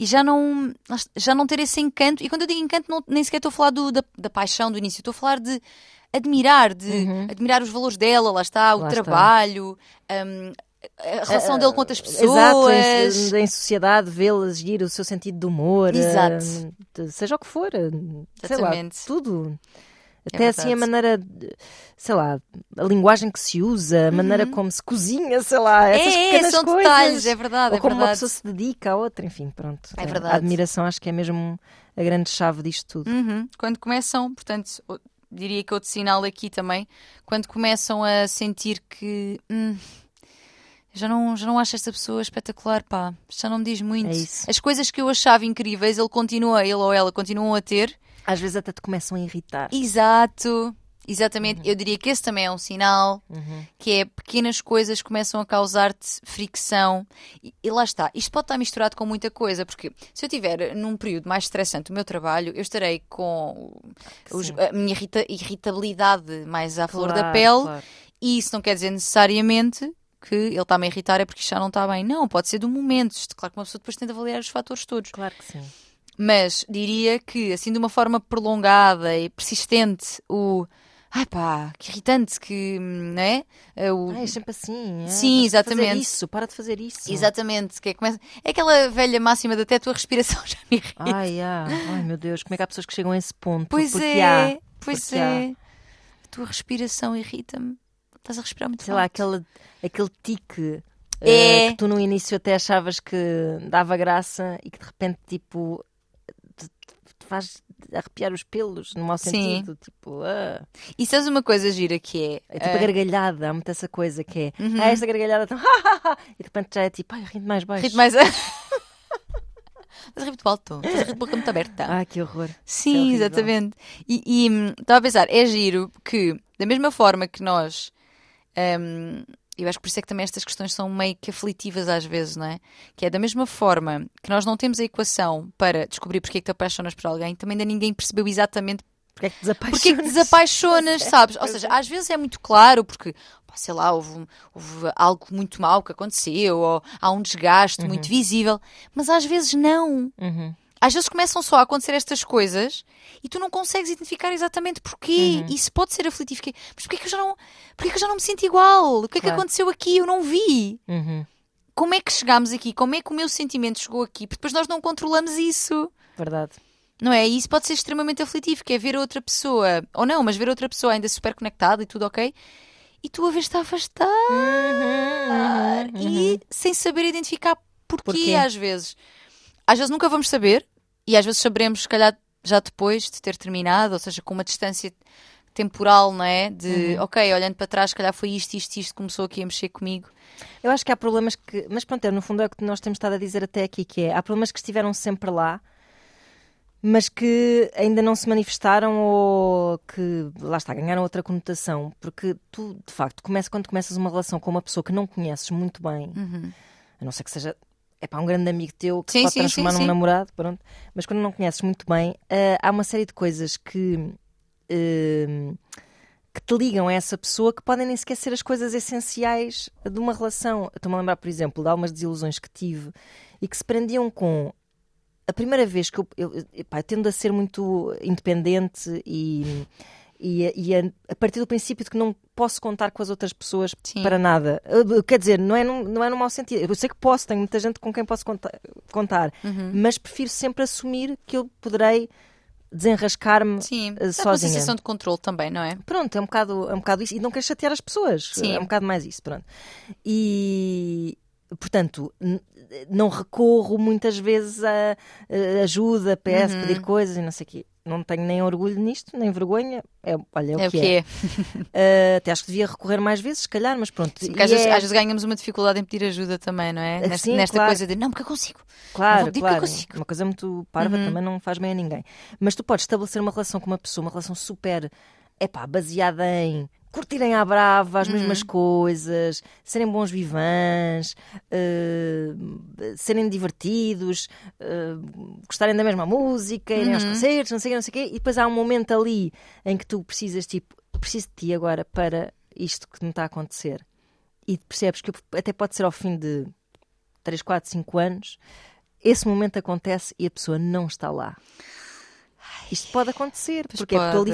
e já não, já não ter esse encanto. E quando eu digo encanto, não- nem sequer estou a falar do- da, da paixão do início, estou a falar de admirar, de Uhum. admirar os valores dela, lá está, o Lá está. trabalho, hum, a relação dele com outras pessoas. Exato, em, em sociedade, vê-las agir o seu sentido de humor, Exato. eh, seja o que for, eh, sei lá, Exatamente. É Até assim a maneira, sei lá, a linguagem que se usa, a maneira como se cozinha, sei lá, essas Uhum. é, é, pequenas são coisas. detalhes, é verdade, Ou é como uma verdade. pessoa se dedica a outra, enfim, pronto. É verdade. A admiração acho que é mesmo a grande chave disto tudo. Uhum. Quando começam, portanto, diria que outro sinal aqui também, quando começam a sentir que hum, já não, já não acho esta pessoa espetacular, pá, já não me diz muito. É isso. As coisas que eu achava incríveis, ele continua, ele ou ela continuam a ter. Às vezes até te começam a irritar. Exato. Exatamente, eu diria que esse também é um sinal, Uhum. que é pequenas coisas começam a causar-te fricção. E, e lá está, isto pode estar misturado com muita coisa, porque se eu estiver num período mais estressante do meu trabalho, eu estarei com os- a minha irrita- irritabilidade mais à flor da Claro, pele, claro. e isso não quer dizer necessariamente que ele está-me a irritar é porque isto já não está bem. Não, pode ser do momento. Claro que uma pessoa depois tem de avaliar os fatores todos. Claro que sim. Mas diria que, assim, de uma forma prolongada e persistente, o. Ai pá, que irritante, que. Não é? Eh, O... Ah, é sempre assim. é? Sim, de exatamente. isso, para de fazer isso. Exatamente, que é, começa... é aquela velha máxima de até a tua respiração já me irrita. Ai, ah, ai, meu Deus, como é que há pessoas que chegam a esse ponto? pois Porque é, há, pois porque há. é. A tua respiração irrita-me. Estás a respirar muito sei lá, alto. aquele, aquele tique É. eh, que tu no início até achavas que dava graça e que de repente, tipo, faz arrepiar os pelos, no mau Sim. sentido. Tipo, ah. E sabes uma coisa gira que é? é tipo ah, a gargalhada, há muito essa coisa que é, Uhum. ah, esta gargalhada tão, e de repente já é tipo, ai, rindo mais baixo. Ritmo mais. Estás a rir muito alto. Estás a rir de boca muito aberta. Ah, que horror. Sim, é exatamente. E hum, estava a pensar, é giro que, da mesma forma que nós. Hum, eu acho que por isso é que também estas questões são meio que aflitivas às vezes, não é? Que é da mesma forma que nós não temos a equação para descobrir porque é que te apaixonas por alguém, também ainda ninguém percebeu exatamente Porque é que te desapaixonas? porque é que desapaixonas, sabes? Ou seja, às vezes é muito claro porque, sei lá, houve, houve algo muito mau que aconteceu, ou há um desgaste muito visível, mas às vezes não. Uhum. Às vezes começam só a acontecer estas coisas e tu não consegues identificar exatamente porquê. Uhum. Isso pode ser aflitivo. Mas porquê que eu já não, porquê que eu já não me sinto igual? O que é que Claro. aconteceu aqui? Eu não vi. Uhum. Como é que chegámos aqui? Como é que o meu sentimento chegou aqui? Porque depois nós não controlamos isso. Verdade. Não é? E isso pode ser extremamente aflitivo, que é ver outra pessoa, ou não, mas ver outra pessoa ainda super conectada e tudo ok, e tu a vez está afastar Uhum, uhum, e sem saber identificar porquê, Porquê? às vezes. Às vezes nunca vamos saber, e às vezes saberemos, se calhar, já depois de ter terminado, ou seja, com uma distância temporal, não é? De, Uhum. ok, olhando para trás, se calhar foi isto, isto, isto começou aqui a mexer comigo. Eu acho que há problemas que. Mas pronto, é, no fundo é o que nós temos estado a dizer até aqui, que é há problemas que estiveram sempre lá, mas que ainda não se manifestaram ou que lá está, ganharam outra conotação. Porque tu, de facto, começa, quando começas uma relação com uma pessoa que não conheces muito bem, a não ser que seja. É para um grande amigo teu que Sim, se pode sim, transformar sim, num namorado, pronto. Mas quando não conheces muito bem, ah, há uma série de coisas que ah, que te ligam a essa pessoa que podem nem sequer ser as coisas essenciais de uma relação. Estou-me a lembrar, por exemplo, de algumas desilusões que tive e que se prendiam com a primeira vez que eu, eu, epá, eu tendo a ser muito independente e, E, e a, a, partir do princípio de que não posso contar com as outras pessoas Sim. para nada. Quer dizer, não é, num, não é no mau sentido. Eu sei que posso, tenho muita gente com quem posso contar, contar Uhum. mas prefiro sempre assumir que eu poderei desenrascar-me Sim, uh, dá uma sozinha. sensação de controle também, não é? Pronto, é um bocado, é um bocado isso. E não quero chatear as pessoas. Sim. É um bocado mais isso, pronto. E, portanto, não recorro muitas vezes a, a ajuda, peço, Uhum. pedir coisas e não sei o quê. Não tenho nem orgulho nisto, nem vergonha. É, olha, é o É o que que é. é. Uh, até acho que devia recorrer mais vezes, se calhar, mas pronto. Sim, porque às, vezes, é- às vezes ganhamos uma dificuldade em pedir ajuda também, não é? Ah, Nesta, sim, nesta claro. coisa de não, porque eu consigo. Não Claro, eu claro. consigo. Uma coisa muito parva Uhum. também não faz bem a ninguém. Mas tu podes estabelecer uma relação com uma pessoa, uma relação super, epá, baseada em curtirem à brava as Uhum. mesmas coisas, serem bons vivãs, eh, serem divertidos, eh, gostarem da mesma música, irem aos Uhum. concertos, não sei o não sei o quê. E depois há um momento ali em que tu precisas, tipo, preciso de ti agora para isto que me está a acontecer. E percebes que até pode ser ao fim de 3, 4, 5 anos, esse momento acontece e a pessoa não está lá. Isto pode acontecer, Pois porque é porque tu pode.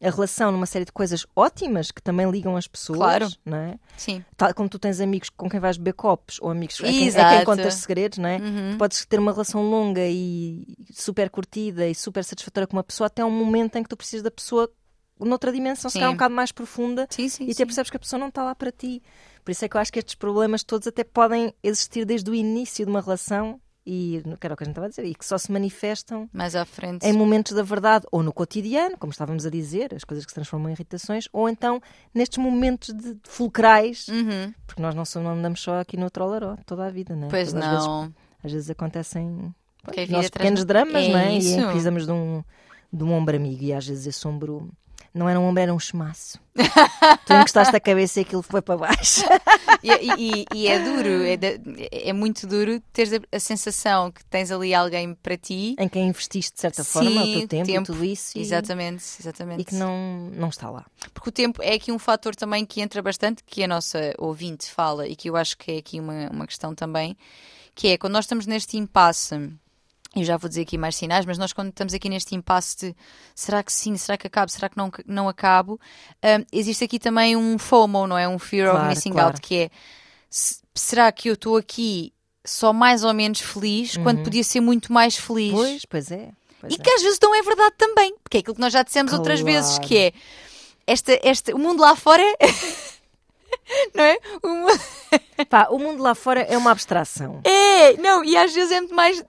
A relação numa série de coisas ótimas que também ligam as pessoas, Claro. não é? Sim. Tal como tu tens amigos com quem vais beber copos ou amigos a quem, a Exato. quem contas segredos, não é? Uhum. Tu podes ter uma relação longa e super curtida e super satisfatória com uma pessoa até um momento em que tu precisas da pessoa noutra dimensão, se Sim. calhar um bocado mais profunda Sim, sim. e até percebes que a pessoa não está lá para ti. Por isso é que eu acho que estes problemas todos até podem existir desde o início de uma relação e, que era o que a gente estava a dizer, e que só se manifestam Mais à frente. em momentos da verdade, ou no cotidiano, como estávamos a dizer, as coisas que se transformam em irritações, ou então nestes momentos de, de fulcrais, Uhum. porque nós não, não andamos só aqui no trollaró toda a vida, não é? Pois Todas Às vezes, não. às vezes acontecem pois, nossos pequenos dramas, É não é? E isso. precisamos de um, de um ombro amigo, e às vezes esse ombro não era um ombro, era um chamaço. tu encostaste a cabeça e aquilo foi para baixo. E, e- e é duro, é, de- é muito duro teres a, a sensação que tens ali alguém para ti. em quem investiste de certa forma o Sim, teu tempo, tempo. e tudo isso e, Exatamente, exatamente. e que não, não está lá. Porque o tempo é aqui um fator também que entra bastante, que a nossa ouvinte fala e que eu acho que é aqui uma, uma questão também, que é quando nós estamos neste impasse. Eu já vou dizer aqui mais sinais, mas nós quando estamos aqui neste impasse de será que sim, será que acabo, será que não, não acabo, hum, existe aqui também um FOMO, não é? Um Fear of Claro, Missing claro. Out, que é se- será que eu estou aqui só mais ou menos feliz quando podia ser muito mais feliz? Pois, pois é. pois E é. que às vezes não é verdade também, porque é aquilo que nós já dissemos outras Claro. vezes, que é esta, esta, o mundo lá fora, não é? O mu- Pá, o mundo lá fora é uma abstração. É, não, e às vezes é muito mais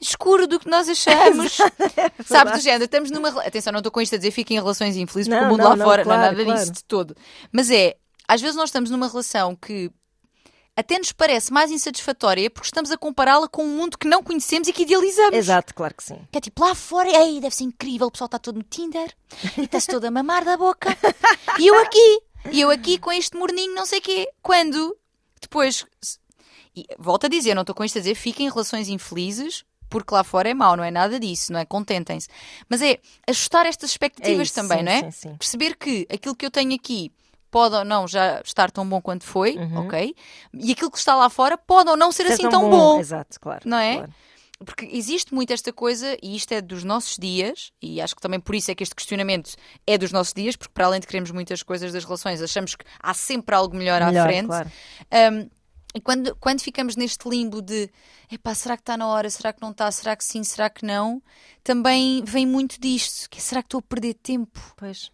escuro do que nós achamos. Sabe, do género, estamos numa. Atenção, não estou com isto a dizer fiquem em relações infelizes, porque Não, o mundo não, lá não, fora não é claro, nada claro. disso de todo. Mas é, às vezes nós estamos numa relação que até nos parece mais insatisfatória porque estamos a compará-la com um mundo que não conhecemos e que idealizamos. Exato, claro que sim. Que é tipo, lá fora, ei, deve ser incrível, o pessoal está todo no Tinder e está-se todo a mamar da boca. E eu aqui, e eu aqui com este morninho, não sei quê. Quando depois, e volto a dizer, não estou com isto a dizer, fiquem em relações infelizes, porque lá fora é mau, não é nada disso, não é? Contentem-se. Mas é ajustar estas expectativas isso, também, sim, não é? sim, sim. Perceber que aquilo que eu tenho aqui pode ou não já estar tão bom quanto foi, Uhum. ok? E aquilo que está lá fora pode ou não ser Ser assim tão bom. Exato, claro. Não é? claro. Porque existe muito esta coisa, e isto é dos nossos dias, e acho que também por isso é que este questionamento é dos nossos dias, porque para além de queremos muitas coisas das relações, achamos que há sempre algo melhor, à Melhor, frente. claro. Um, e quando, quando ficamos neste limbo de epá, será que está na hora, será que não está, será que sim, será que não, também vem muito disto, que é, será que estou a perder tempo? Pois.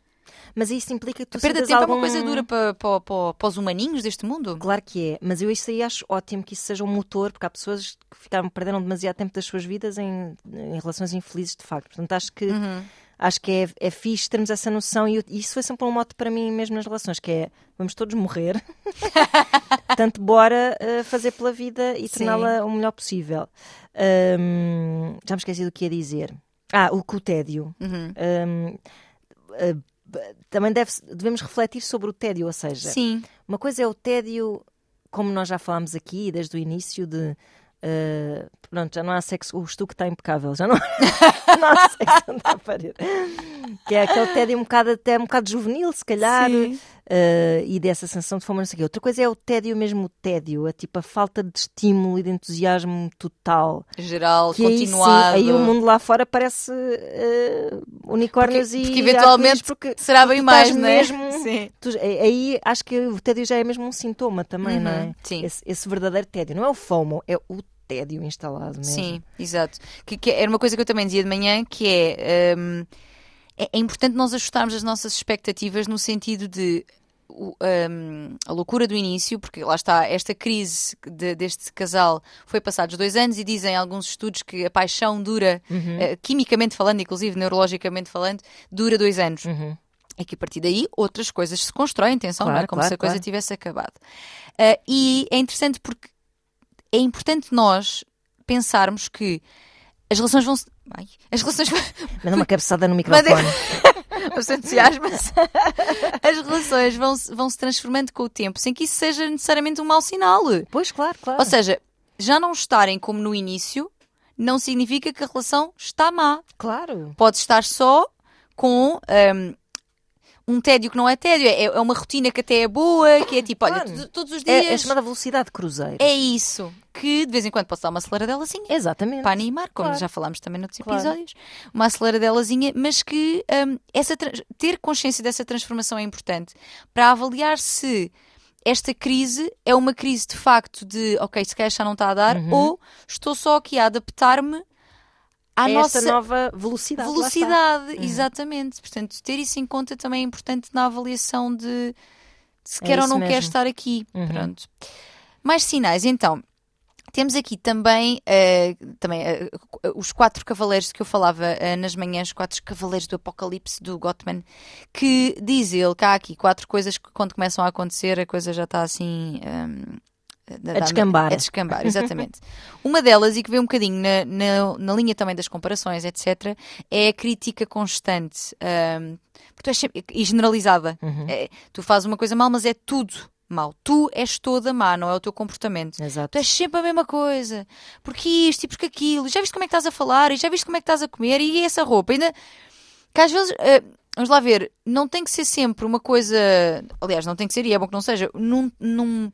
Mas isso implica que tu A perda de tempo algum... é uma coisa dura para, para, para, para os humaninhos deste mundo? Claro que é, mas eu isso aí acho ótimo que isso seja um motor, porque há pessoas que ficaram, perderam demasiado tempo das suas vidas em, em relações infelizes de facto. Portanto, acho que Uhum. Acho que é, é fixe termos essa noção e eu- e isso foi sempre um mote para mim mesmo nas relações, que é vamos todos morrer, portanto, bora eh, fazer pela vida e torná-la o melhor possível. Ahm, já me esqueci do que ia dizer. Ah, o, que o tédio. Uhum. Ahm, ah, b- também deve, devemos refletir sobre o tédio, ou seja, Sim, uma coisa é o tédio, como nós já falámos aqui desde o início, de eh, pronto, já não há sexo, o estuque está impecável, já não, não há sexo à parede. Que é aquele tédio um bocado, até um bocado juvenil, se calhar, Sim. Uh, e dessa sensação de fome, não sei o quê. Outra coisa é o tédio, mesmo o tédio, a, tipo, a falta de estímulo e de entusiasmo total. Geral, que aí, continuado. Sim, aí o mundo lá fora parece uh, unicórnios porque, e. Porque eventualmente porque será bem mais, não é? Mesmo, sim. Tu, aí acho que o tédio já é mesmo um sintoma também, uhum, não é? Sim. Esse, esse verdadeiro tédio. Não é o FOMO, é o tédio instalado mesmo. Sim, exato. Que, que era uma coisa que eu também dizia de manhã, que é, um, é, é, importante nós ajustarmos as nossas expectativas no sentido de um, a loucura do início, porque lá está, esta crise de, deste casal foi passados dois anos e dizem alguns estudos que a paixão dura, uhum. uh, quimicamente falando, inclusive neurologicamente falando, dura dois anos. Uhum. É que a partir daí outras coisas se constroem, atenção, claro, não é? Como claro, se a coisa claro. tivesse acabado. Uh, e é interessante porque é importante nós pensarmos que as relações vão se. Ai, as relações. Manda uma cabeçada no microfone. Os entusiasmas. As relações vão, vão se transformando com o tempo, sem que isso seja necessariamente um mau sinal. Pois, claro, claro. Ou seja, já não estarem como no início não significa que a relação está má. Claro. Pode estar só com um, um tédio que não é tédio, é, é uma rotina que até é boa, que é tipo, olha, Claro. todos os dias. É, é chamada velocidade de cruzeiro. É isso. Que de vez em quando posso dar uma aceleradelazinha Exatamente. para animar, como Claro. já falámos também noutros Claro. episódios. Uma aceleradelazinha, mas que hum, essa, ter consciência dessa transformação é importante para avaliar se esta crise é uma crise de facto de, ok, se calhar já não está a dar, Uhum. ou estou só aqui a adaptar-me à É nossa esta nova velocidade. velocidade, Uhum. exatamente. Portanto, ter isso em conta também é importante na avaliação de se É quer ou não quer mesmo. estar aqui. Uhum. Pronto. Mais sinais, então. Temos aqui também, eh, também eh, os quatro cavaleiros que eu falava eh, nas manhãs, os quatro cavaleiros do Apocalipse do Gottman, que diz ele que há aqui quatro coisas que quando começam a acontecer a coisa já está assim. ehm, da- A da- descambar. A descambar, exatamente. Uma delas, e que vê um bocadinho na, na, na linha também das comparações, etc., é a crítica constante. ehm, porque tu sempre- e generalizada. Uhum. É, tu fazes uma coisa mal, mas é tudo mal. Tu és toda má, não é o teu comportamento. Exato. Tu és sempre a mesma coisa. Porque isto e porque aquilo. Já viste como é que estás a falar? E já viste como é que estás a comer? E essa roupa? Ainda... Que às vezes... eh, vamos lá ver. Não tem que ser sempre uma coisa... Aliás, não tem que ser, e é bom que não seja, num, num,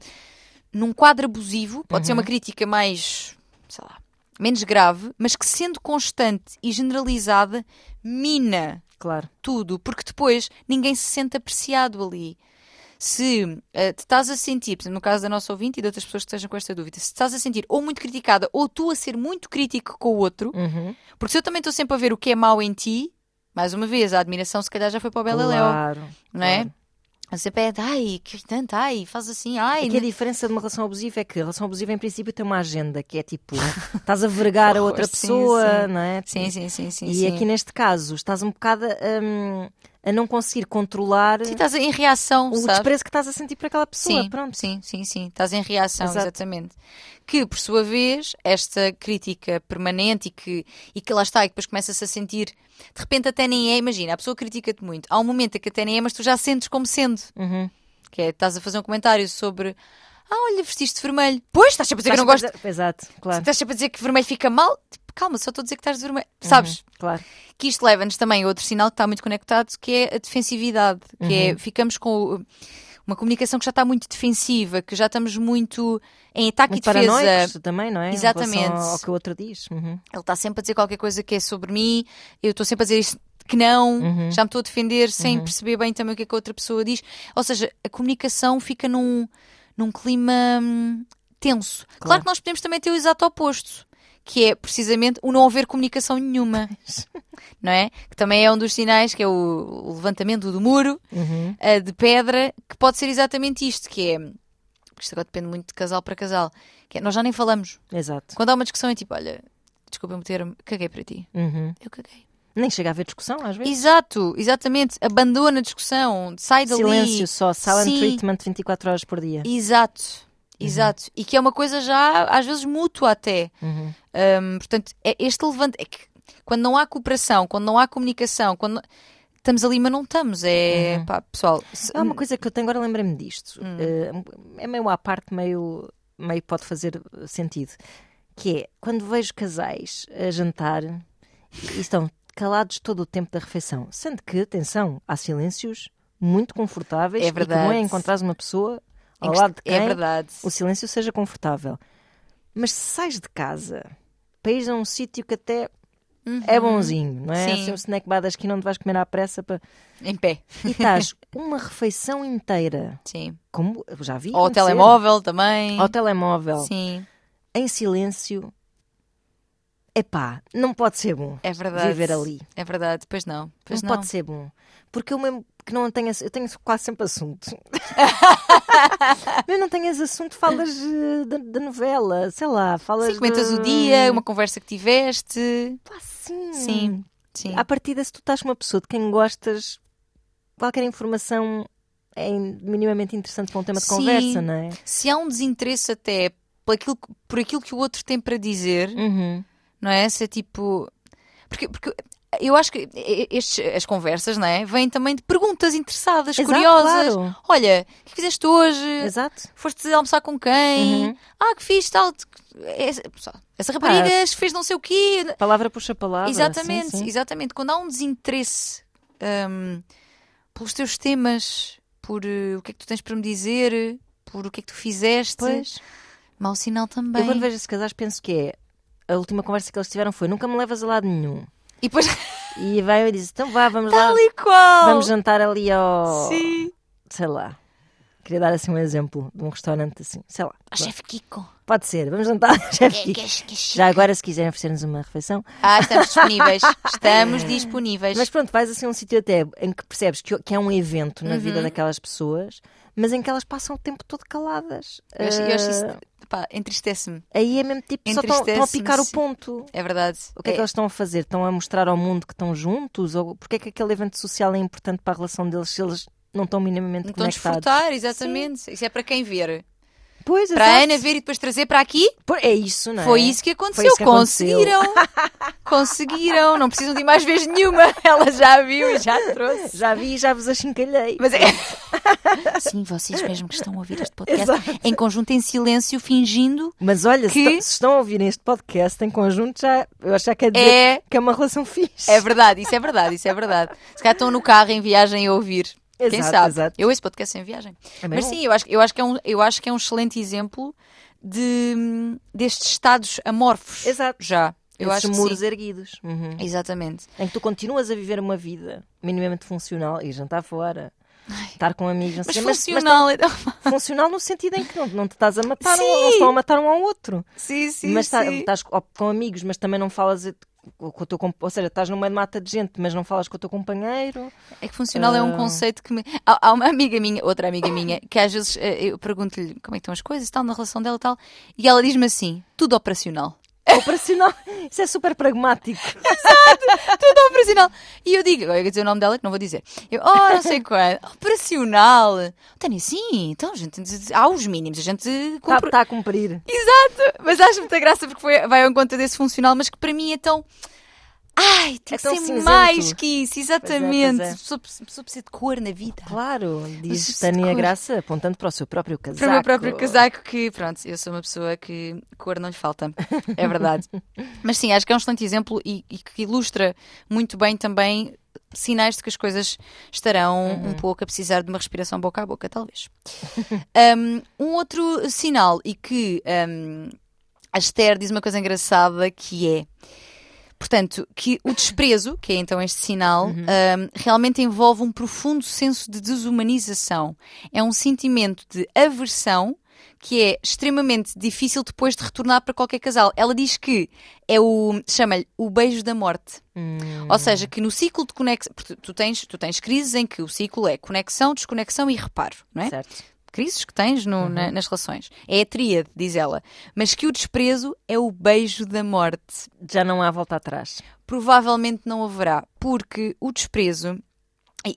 num quadro abusivo. Pode ser uma crítica mais... Sei lá. Menos grave, mas que sendo constante e generalizada, mina Claro. tudo, porque depois ninguém se sente apreciado ali. Se eh, te estás a sentir, no caso da nossa ouvinte e de outras pessoas que estejam com esta dúvida, se estás a sentir ou muito criticada ou tu a ser muito crítico com o outro, Uhum. porque se eu também estou sempre a ver o que é mau em ti, mais uma vez, a admiração se calhar já foi para o Beleléu, Claro. não é? claro. Você pede, ai, que irritante, ai, faz assim, ai. É que a diferença de uma relação abusiva é que a relação abusiva, em princípio, tem uma agenda que é tipo, estás a vergar a outra Sim, pessoa, sim. não é? Sim, sim, sim, sim. E sim. aqui neste caso, estás um bocado hum, a não conseguir controlar Sim, estás em reação, o desprezo que estás a sentir por aquela pessoa. Sim, Pronto. sim, sim, sim. Estás em reação, Exato. exatamente. Que, por sua vez, esta crítica permanente e que, e que lá está, e depois começa-se a sentir, de repente até nem é, imagina, a pessoa critica-te muito. Há um momento em que até nem é, mas tu já sentes como sendo. Uhum. Que é, estás a fazer um comentário sobre, ah, olha, vestiste vermelho. Pois, estás sempre a dizer que não gosto. Exato, claro. Estás sempre a dizer que vermelho fica mal. Calma, só estou a dizer que estás vermelho. Sabes? Uhum, Claro. que isto leva-nos também a outro sinal que está muito conectado, que é a defensividade, que é ficamos com uma comunicação que já está muito defensiva, que já estamos muito em ataque Muito e defesa. também, não é? Exatamente. Ao que o outro diz. Uhum. Ele está sempre a dizer qualquer coisa que é sobre mim, eu estou sempre a dizer isto que não, Uhum. já me estou a defender sem perceber bem também o que é que a outra pessoa diz. Ou seja, a comunicação fica num, num clima hum, tenso. Claro. Claro. que nós podemos também ter o exato oposto, que é precisamente o não haver comunicação nenhuma. não é? Que também é um dos sinais, que é o, levantamento do muro Uhum. eh, de pedra, que pode ser exatamente isto, que é. Isto agora depende muito de casal para casal. Que é, nós já nem falamos. Exato. Quando há uma discussão é tipo, olha, desculpa-me ter, caguei para ti. Uhum. Eu caguei. Nem chega a haver discussão, às vezes. Exato, exatamente. Abandona a discussão, sai dali. Silêncio só, silent Sim. treatment 24 horas por dia. Exato, exato. E que é uma coisa já, às vezes, mútua até. Uhum. Hum, portanto, é este levante. É que quando não há cooperação, quando não há comunicação, quando. Estamos ali, mas não estamos. É. Pá, pessoal. se- Há uma coisa que eu tenho, agora lembrei-me disto. Eh, é meio à parte, meio, meio pode fazer sentido. Que é, quando vejo casais a jantar e estão calados todo o tempo da refeição, sendo que, atenção, há silêncios muito confortáveis É e que verdade. é encontrares uma pessoa ao lado de que- quem É verdade. o silêncio seja confortável. Mas se sais de casa para ir a um sítio que até é bonzinho, não é? Uhum. Sim. Assim, um snack bar da esquina onde vais comer à pressa para... Em pé. e estás uma refeição inteira, Sim. como já vi Ou ao acontecer, telemóvel também. ao telemóvel, Sim, em silêncio, epá, não pode ser bom é verdade. viver ali. É verdade, pois não. Pois não, não. pode ser bom. Porque eu mesmo que não tenho, eu tenho quase sempre assunto. eu não tenho esse assunto, falas eh, da, da novela, sei lá, falas Sim, comentas de- o dia, uma conversa que tiveste. Pá, sim. Sim, sim. À partida, se tu estás com uma pessoa de quem gostas, qualquer informação é minimamente interessante para um tema de Sim. conversa, não é? Se há um desinteresse até por aquilo, por aquilo que o outro tem para dizer, Uhum. não é? Se é tipo. Porque, porque eu acho que estes, as conversas, não é? Vêm também de perguntas interessadas, Exato, curiosas. claro. Olha, o que fizeste hoje? Exato. Foste almoçar com quem? Uhum. Ah, que fiz tal. Essa, essa rapariga fez não sei o quê. Palavra puxa palavra. Exatamente, sim, sim. exatamente. Quando há um desinteresse hum, pelos teus temas, por eh, o que é que tu tens para me dizer, por o que é que tu fizeste, Pois. mau sinal também. Eu quando vejo esses casais penso que é a última conversa que eles tiveram foi nunca me levas a lado nenhum. E depois, E vai e diz, então vá, vamos lá. tal e qual. Vamos jantar ali ao. Sim. Sei lá. Queria dar assim um exemplo de um restaurante assim. Sei lá. A chefe Kiko. Pode ser. Vamos jantar. chefe Que- Kiko. que- que chique. Já agora, se quiserem oferecer-nos uma refeição. Ah, estamos disponíveis. Estamos disponíveis. Mas pronto, vais assim a um sítio até em que percebes que, que é um evento na Uhum. vida daquelas pessoas, mas em que elas passam o tempo todo caladas. Eu acho, eu acho isso. Ah, Pá, entristece-me. Aí é mesmo tipo, só estão, a picar o sim. ponto. É verdade. O que é que eles estão a fazer? Estão a mostrar ao mundo que estão juntos? Ou porque é que aquele evento social é importante para a relação deles se eles não estão minimamente Não estão a conectados? desfrutar, exatamente. Isso é para quem ver. Pois, Para a. Ana ver e depois trazer para aqui. É isso, não é? Foi isso que aconteceu. Isso que aconteceu. Conseguiram. Conseguiram. Não precisam de mais vezes nenhuma. Ela já viu e já trouxe. Já vi e já vos achincalhei. Mas é. Sim, vocês mesmo que estão a ouvir este podcast Exato. em conjunto, em silêncio, fingindo. Mas olha, Que- estão- se estão a ouvir este podcast em conjunto, já, eu acho que quer dizer É. que é uma relação fixe. É verdade, isso é verdade, isso é verdade. Se calhar estão no carro em viagem a ouvir. Quem Exato, sabe? exato. Eu ouço podcast em viagem. É Mas sim, eu acho, eu, acho que é um, eu acho que é um excelente exemplo de, destes estados amorfos. Exato. Já. Eu Esses acho muros erguidos. Uhum. Exatamente. Em que tu continuas a viver uma vida minimamente funcional e jantar fora, estar com amigos, não sei Mas o quê, mas, funcional. então. mas funcional no sentido em que não, não te estás a matar, Sim. não, não estão a matar um ao outro. Sim, sim, mas tá- sim. estás com amigos, mas também não falas com o teu ou seja, estás no meio de mata de gente, mas não falas com o teu companheiro. É que funcional é um Ah. conceito que me. Há, há uma amiga minha, outra amiga minha, que às vezes eh, eu pergunto-lhe como é que estão as coisas, tal, na relação dela e tal, e ela diz-me assim: tudo operacional. Operacional, isso é super pragmático. tudo operacional. E eu digo, eu ia dizer o nome dela que não vou dizer. Eu, oh, não sei quando. Operacional. Tânia, sim, então, a gente, há os mínimos, a gente Está cumpre. tá a cumprir. Exato, mas acho muita graça porque foi, vai ao encontro desse funcional, mas que para mim é tão. Ai, tem É que ser cinzento. mais que isso, exatamente. Pois é. A pessoa- pessoa precisa de cor na vida. Claro, diz Tânia. Graça, apontando para o seu próprio casaco. Para o meu próprio casaco, que pronto, eu sou uma pessoa que cor não lhe falta. É verdade. Mas sim, acho que é um excelente exemplo e, e que ilustra muito bem também sinais de que as coisas estarão um pouco a precisar de uma respiração boca a boca, talvez. Um, um outro sinal, e que um, a Esther diz uma coisa engraçada que é. Portanto, que o desprezo, que é então este sinal, um, realmente envolve um profundo senso de desumanização. É um sentimento de aversão que é extremamente difícil depois de retornar para qualquer casal. Ela diz que é o. chama-lhe o beijo da morte. Hum, Ou seja, que no ciclo de conexão. Tu tens, tu tens crises em que o ciclo é conexão, desconexão e reparo, não é? certo. Crises que tens no- Uhum. na- nas relações. É a tríade, diz ela. Mas que o desprezo é o beijo da morte. Já não há volta atrás. Provavelmente não haverá, porque o desprezo.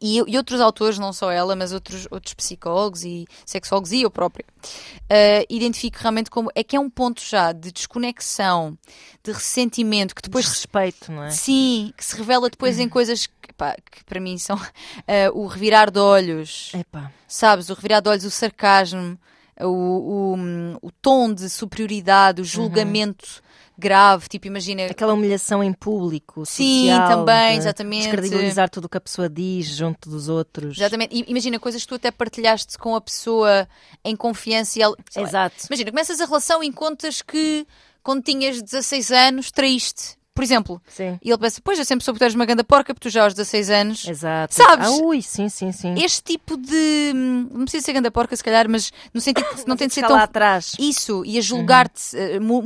E, e outros autores, não só ela, mas outros, outros psicólogos e sexólogos e eu própria, uh, identifico realmente como é que é um ponto já de desconexão, de ressentimento, que depois Desrespeito, não é? Sim, que se revela depois em coisas que, pá, que para mim são eh, o revirar de olhos, Epá. sabes? O revirar de olhos, o sarcasmo, o, o, o tom de superioridade, o julgamento grave, tipo, imagina. Aquela humilhação em público. Sim, social, também, de exatamente. Descredibilizar tudo o que a pessoa diz junto dos outros. Exatamente. I- Imagina coisas que tu até partilhaste com a pessoa em confiança e ela. lá, Exato. Imagina, começas a relação e contas que quando tinhas 16 anos traíste. Por exemplo. Sim. E ele pensa, pois eu sempre soube que tu eras uma ganda porca, porque tu já aos 16 anos. Exato. Sabes? Ah, ui, sim, sim, sim. Este tipo de. hum, Não precisa ser ganda porca, se calhar, mas no sentido que não tem de ser tão. lá atrás. Isso, e a julgar-te eh, mo-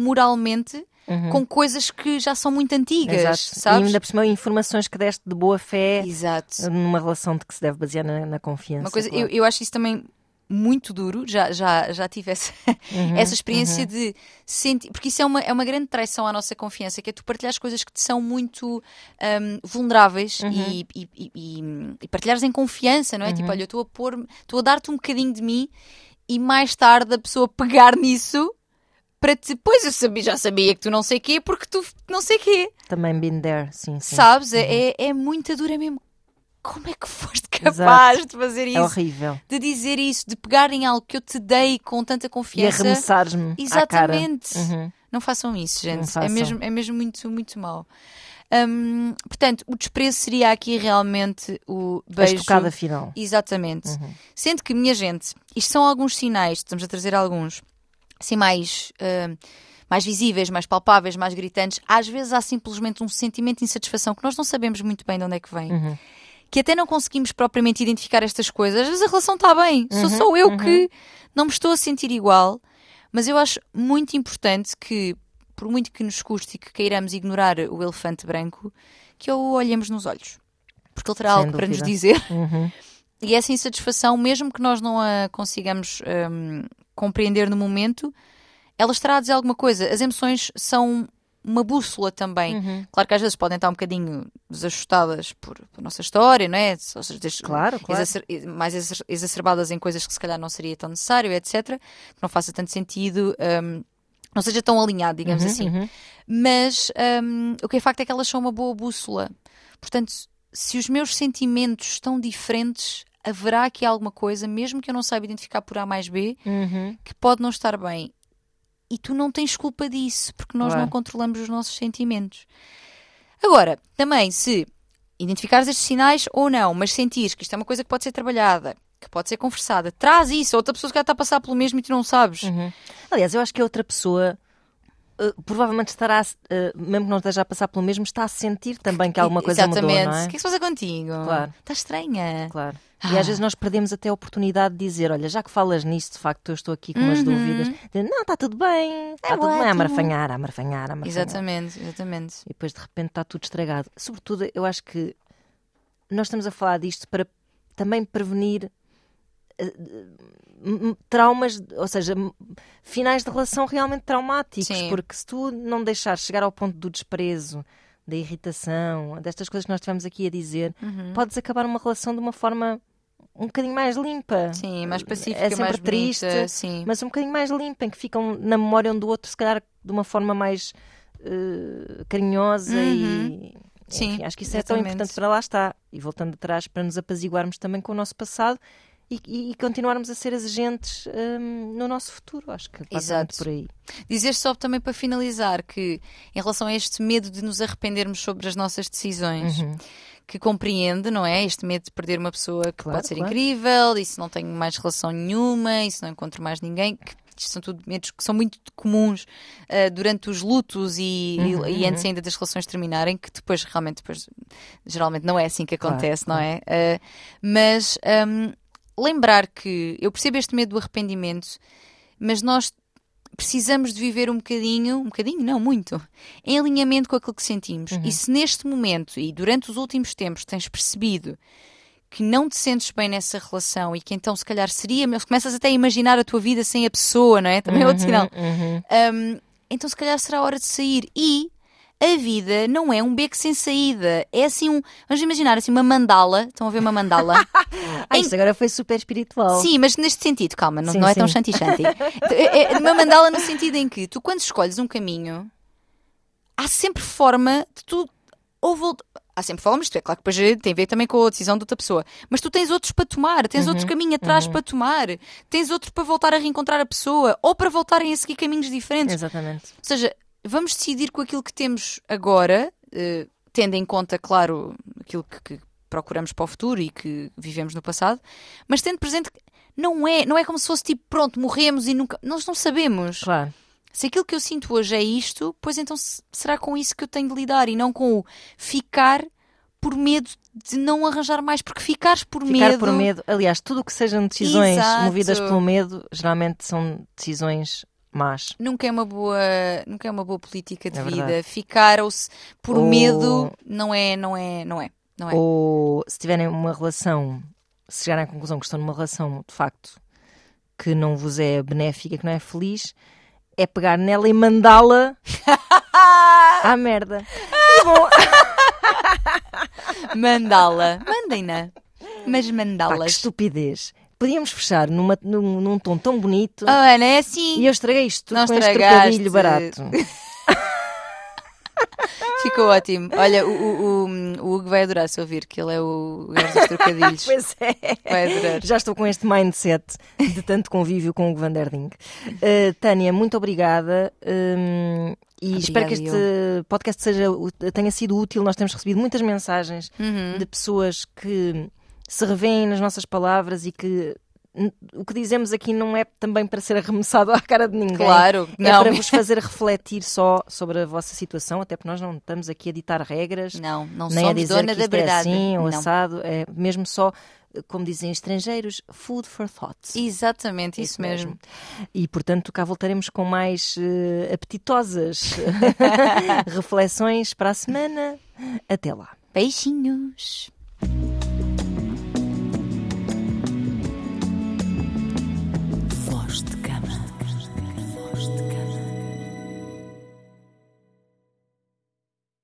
moralmente com coisas que já são muito antigas, Uhum. Exato. sabes? E ainda por cima, informações que deste de boa fé Exato. numa relação de que se deve basear na, na confiança. Uma coisa, claro. eu, eu acho isso também muito duro, já, já, já tive essa, Uhum, essa experiência de sentir, porque isso é uma, é uma grande traição à nossa confiança, que é tu partilhares coisas que te são muito hum, vulneráveis Uhum. e, e, e, e- partilhares em confiança, não é? Uhum. Tipo, olha, eu estou a pôr, estou a dar-te um bocadinho de mim e mais tarde a pessoa pegar nisso para te, pois eu sabia, já sabia que tu não sei quê, porque tu não sei quê. Também been there, sim, sim. Sabes? Uhum. É, é, é muito dura mesmo. Como é que foste capaz de fazer isso? É horrível. de dizer isso, de pegar em algo que eu te dei com tanta E confiança. arremessares-me à cara. Exatamente. Uhum. Não façam isso, gente. É façam. mesmo, é mesmo muito, muito mau. Hum, portanto, o desprezo seria aqui realmente o A beijo. estocada final. Exatamente. Uhum. Sendo que, minha gente, isto são alguns sinais, estamos a trazer alguns, assim, mais, hum, mais visíveis, mais palpáveis, mais gritantes. Às vezes há simplesmente um sentimento de insatisfação que nós não sabemos muito bem de onde é que vem. Uhum. Que até não conseguimos propriamente identificar estas coisas. Às vezes a relação está bem, sou Uhum, só eu que não me estou a sentir igual. Mas eu acho muito importante que, por muito que nos custe e que queiramos ignorar o elefante branco, que o olhemos nos olhos. Porque ele terá Sem algo para nos dúvida. dizer. Uhum. E essa insatisfação, mesmo que nós não a consigamos hum, compreender no momento, ela estará a dizer alguma coisa. As emoções são uma bússola também. Uhum. Claro que às vezes podem estar um bocadinho desajustadas por, pela nossa história, não é? Ou seja, Claro, claro. exacer- mais exacer- exacerbadas em coisas que se calhar não seria tão necessário, etc. Que não faça tanto sentido, hum, não seja tão alinhado, digamos Uhum, assim. uhum. Mas hum, o que é facto é que elas são uma boa bússola. Portanto, se os meus sentimentos estão diferentes, haverá aqui alguma coisa, mesmo que eu não saiba identificar por A mais B, Uhum. que pode não estar bem. E tu não tens culpa disso, porque nós Claro. não controlamos os nossos sentimentos. Agora, também, se identificares estes sinais ou não, mas sentires que isto é uma coisa que pode ser trabalhada, que pode ser conversada, traz isso. Outra pessoa que já está a passar pelo mesmo e tu não sabes. Uhum. Aliás, eu acho que a outra pessoa uh, provavelmente estará, uh, mesmo que não esteja a passar pelo mesmo, está a sentir também que alguma coisa Exatamente. mudou, não é? O que é que se passa contigo? Claro. Está estranha. Claro. Ah. E às vezes nós perdemos até a oportunidade de dizer: Olha, já que falas nisso, de facto eu estou aqui com umas Uhum. dúvidas. Dizer, não, está tudo bem, está tudo bem, a ótimo. marfanhar, a marfanhar, a marfanhar. Exatamente, exatamente. E depois de repente está tudo estragado. Sobretudo, eu acho que nós estamos a falar disto para também prevenir eh, traumas, ou seja, finais de relação realmente traumáticos. Sim. Porque se tu não deixares chegar ao ponto do desprezo, da irritação, destas coisas que nós estivemos aqui a dizer, Uhum. podes acabar uma relação de uma forma um bocadinho mais limpa. Sim, mais pacífica, é sempre mais triste, bonita, sim. mas um bocadinho mais limpa, em que ficam na memória um do outro, se calhar de uma forma mais eh, carinhosa e. Sim, enfim, acho que isso é tão exatamente. importante para lá estar. E voltando atrás, para nos apaziguarmos também com o nosso passado e, e- e continuarmos a ser exigentes hum, no nosso futuro. Acho que passa Exato. por aí. Dizer só também para finalizar que, em relação a este medo de nos arrependermos sobre as nossas decisões, Uhum. que compreende, não é? Este medo de perder uma pessoa que Claro, pode ser claro. incrível, e se não tenho mais relação nenhuma, e se não encontro mais ninguém, que isto são tudo medos que são muito comuns ah, durante os lutos e, e- Uhum, e antes ainda das relações terminarem, que depois realmente, depois, geralmente não é assim que Claro, acontece, não é? Ah, mas hum, lembrar que eu percebo este medo do arrependimento, mas nós precisamos de viver um bocadinho, um bocadinho, não, muito, em alinhamento com aquilo que sentimos. E se neste momento e durante os últimos tempos tens percebido que não te sentes bem nessa relação e que então se calhar seria, começas até a imaginar a tua vida sem a pessoa, não é? Também é outro sinal. Uhum. Hum, então se calhar será hora de sair. E a vida não é um beco sem saída. É assim um. Vamos imaginar assim uma mandala. Estão a ver uma mandala? Ah, isto agora foi super espiritual. Sim, mas neste sentido, calma, não, Sim, não é tão sim. shanti-shanti. é, é uma mandala no sentido em que tu, quando escolhes um caminho, há sempre forma de tu. Ou vol- Há sempre forma, isto é claro que depois tem a ver também com a decisão de outra pessoa. Mas tu tens outros para tomar, tens outro caminho atrás para tomar, tens outro para voltar a reencontrar a pessoa ou para voltarem a seguir caminhos diferentes. Exatamente. Ou seja, vamos decidir com aquilo que temos agora, uh, tendo em conta, claro, aquilo que, que, procuramos para o futuro e que vivemos no passado, mas tendo presente que não é, não é como se fosse tipo, pronto, morremos e nunca. Nós não sabemos. Claro. Se aquilo que eu sinto hoje é isto, pois então será com isso que eu tenho de lidar e não com o ficar por medo de não arranjar mais, porque ficares por Ficar medo. por medo, aliás, tudo o que sejam decisões Exato. movidas pelo medo, geralmente são decisões más. Nunca é uma boa, nunca é uma boa política de É vida. Ficar ou se, por Ou- medo não é, não é, não é, não é. Ou se tiverem uma relação, se chegarem à conclusão que estão numa relação de facto que não vos é benéfica, que não é feliz, é pegar nela e mandá-la à merda. Mandá-la, mandem-na, mas pá, que mandá-las. estupidez. Podíamos fechar numa- num, num tom tão bonito Oh, Ana, é assim. e eu estraguei isto Não com estragaste. trocadilho barato. Ficou ótimo. Olha, o, o, o, Hugo vai adorar se ouvir que ele é o gajo dos trocadilhos. Pois é. Vai adorar. Já estou com este mindset de tanto convívio com o Van der Ding. Uh, Tânia, muito obrigada. um, e espero que este Obrigada, podcast seja, tenha sido útil. Nós temos recebido muitas mensagens Uhum. de pessoas que se revêem nas nossas palavras e que o que dizemos aqui não é também para ser arremessado à cara de ninguém. Claro, É não. para vos fazer refletir só sobre a vossa situação, até porque nós não estamos aqui a ditar regras, Não, não nem a somos dizer dona que da isto é verdade. assim ou não. assado, é mesmo só, como dizem estrangeiros, food for thought. Exatamente, isso, mesmo. E portanto cá voltaremos com mais eh, apetitosas reflexões para a semana. Até lá. Beijinhos.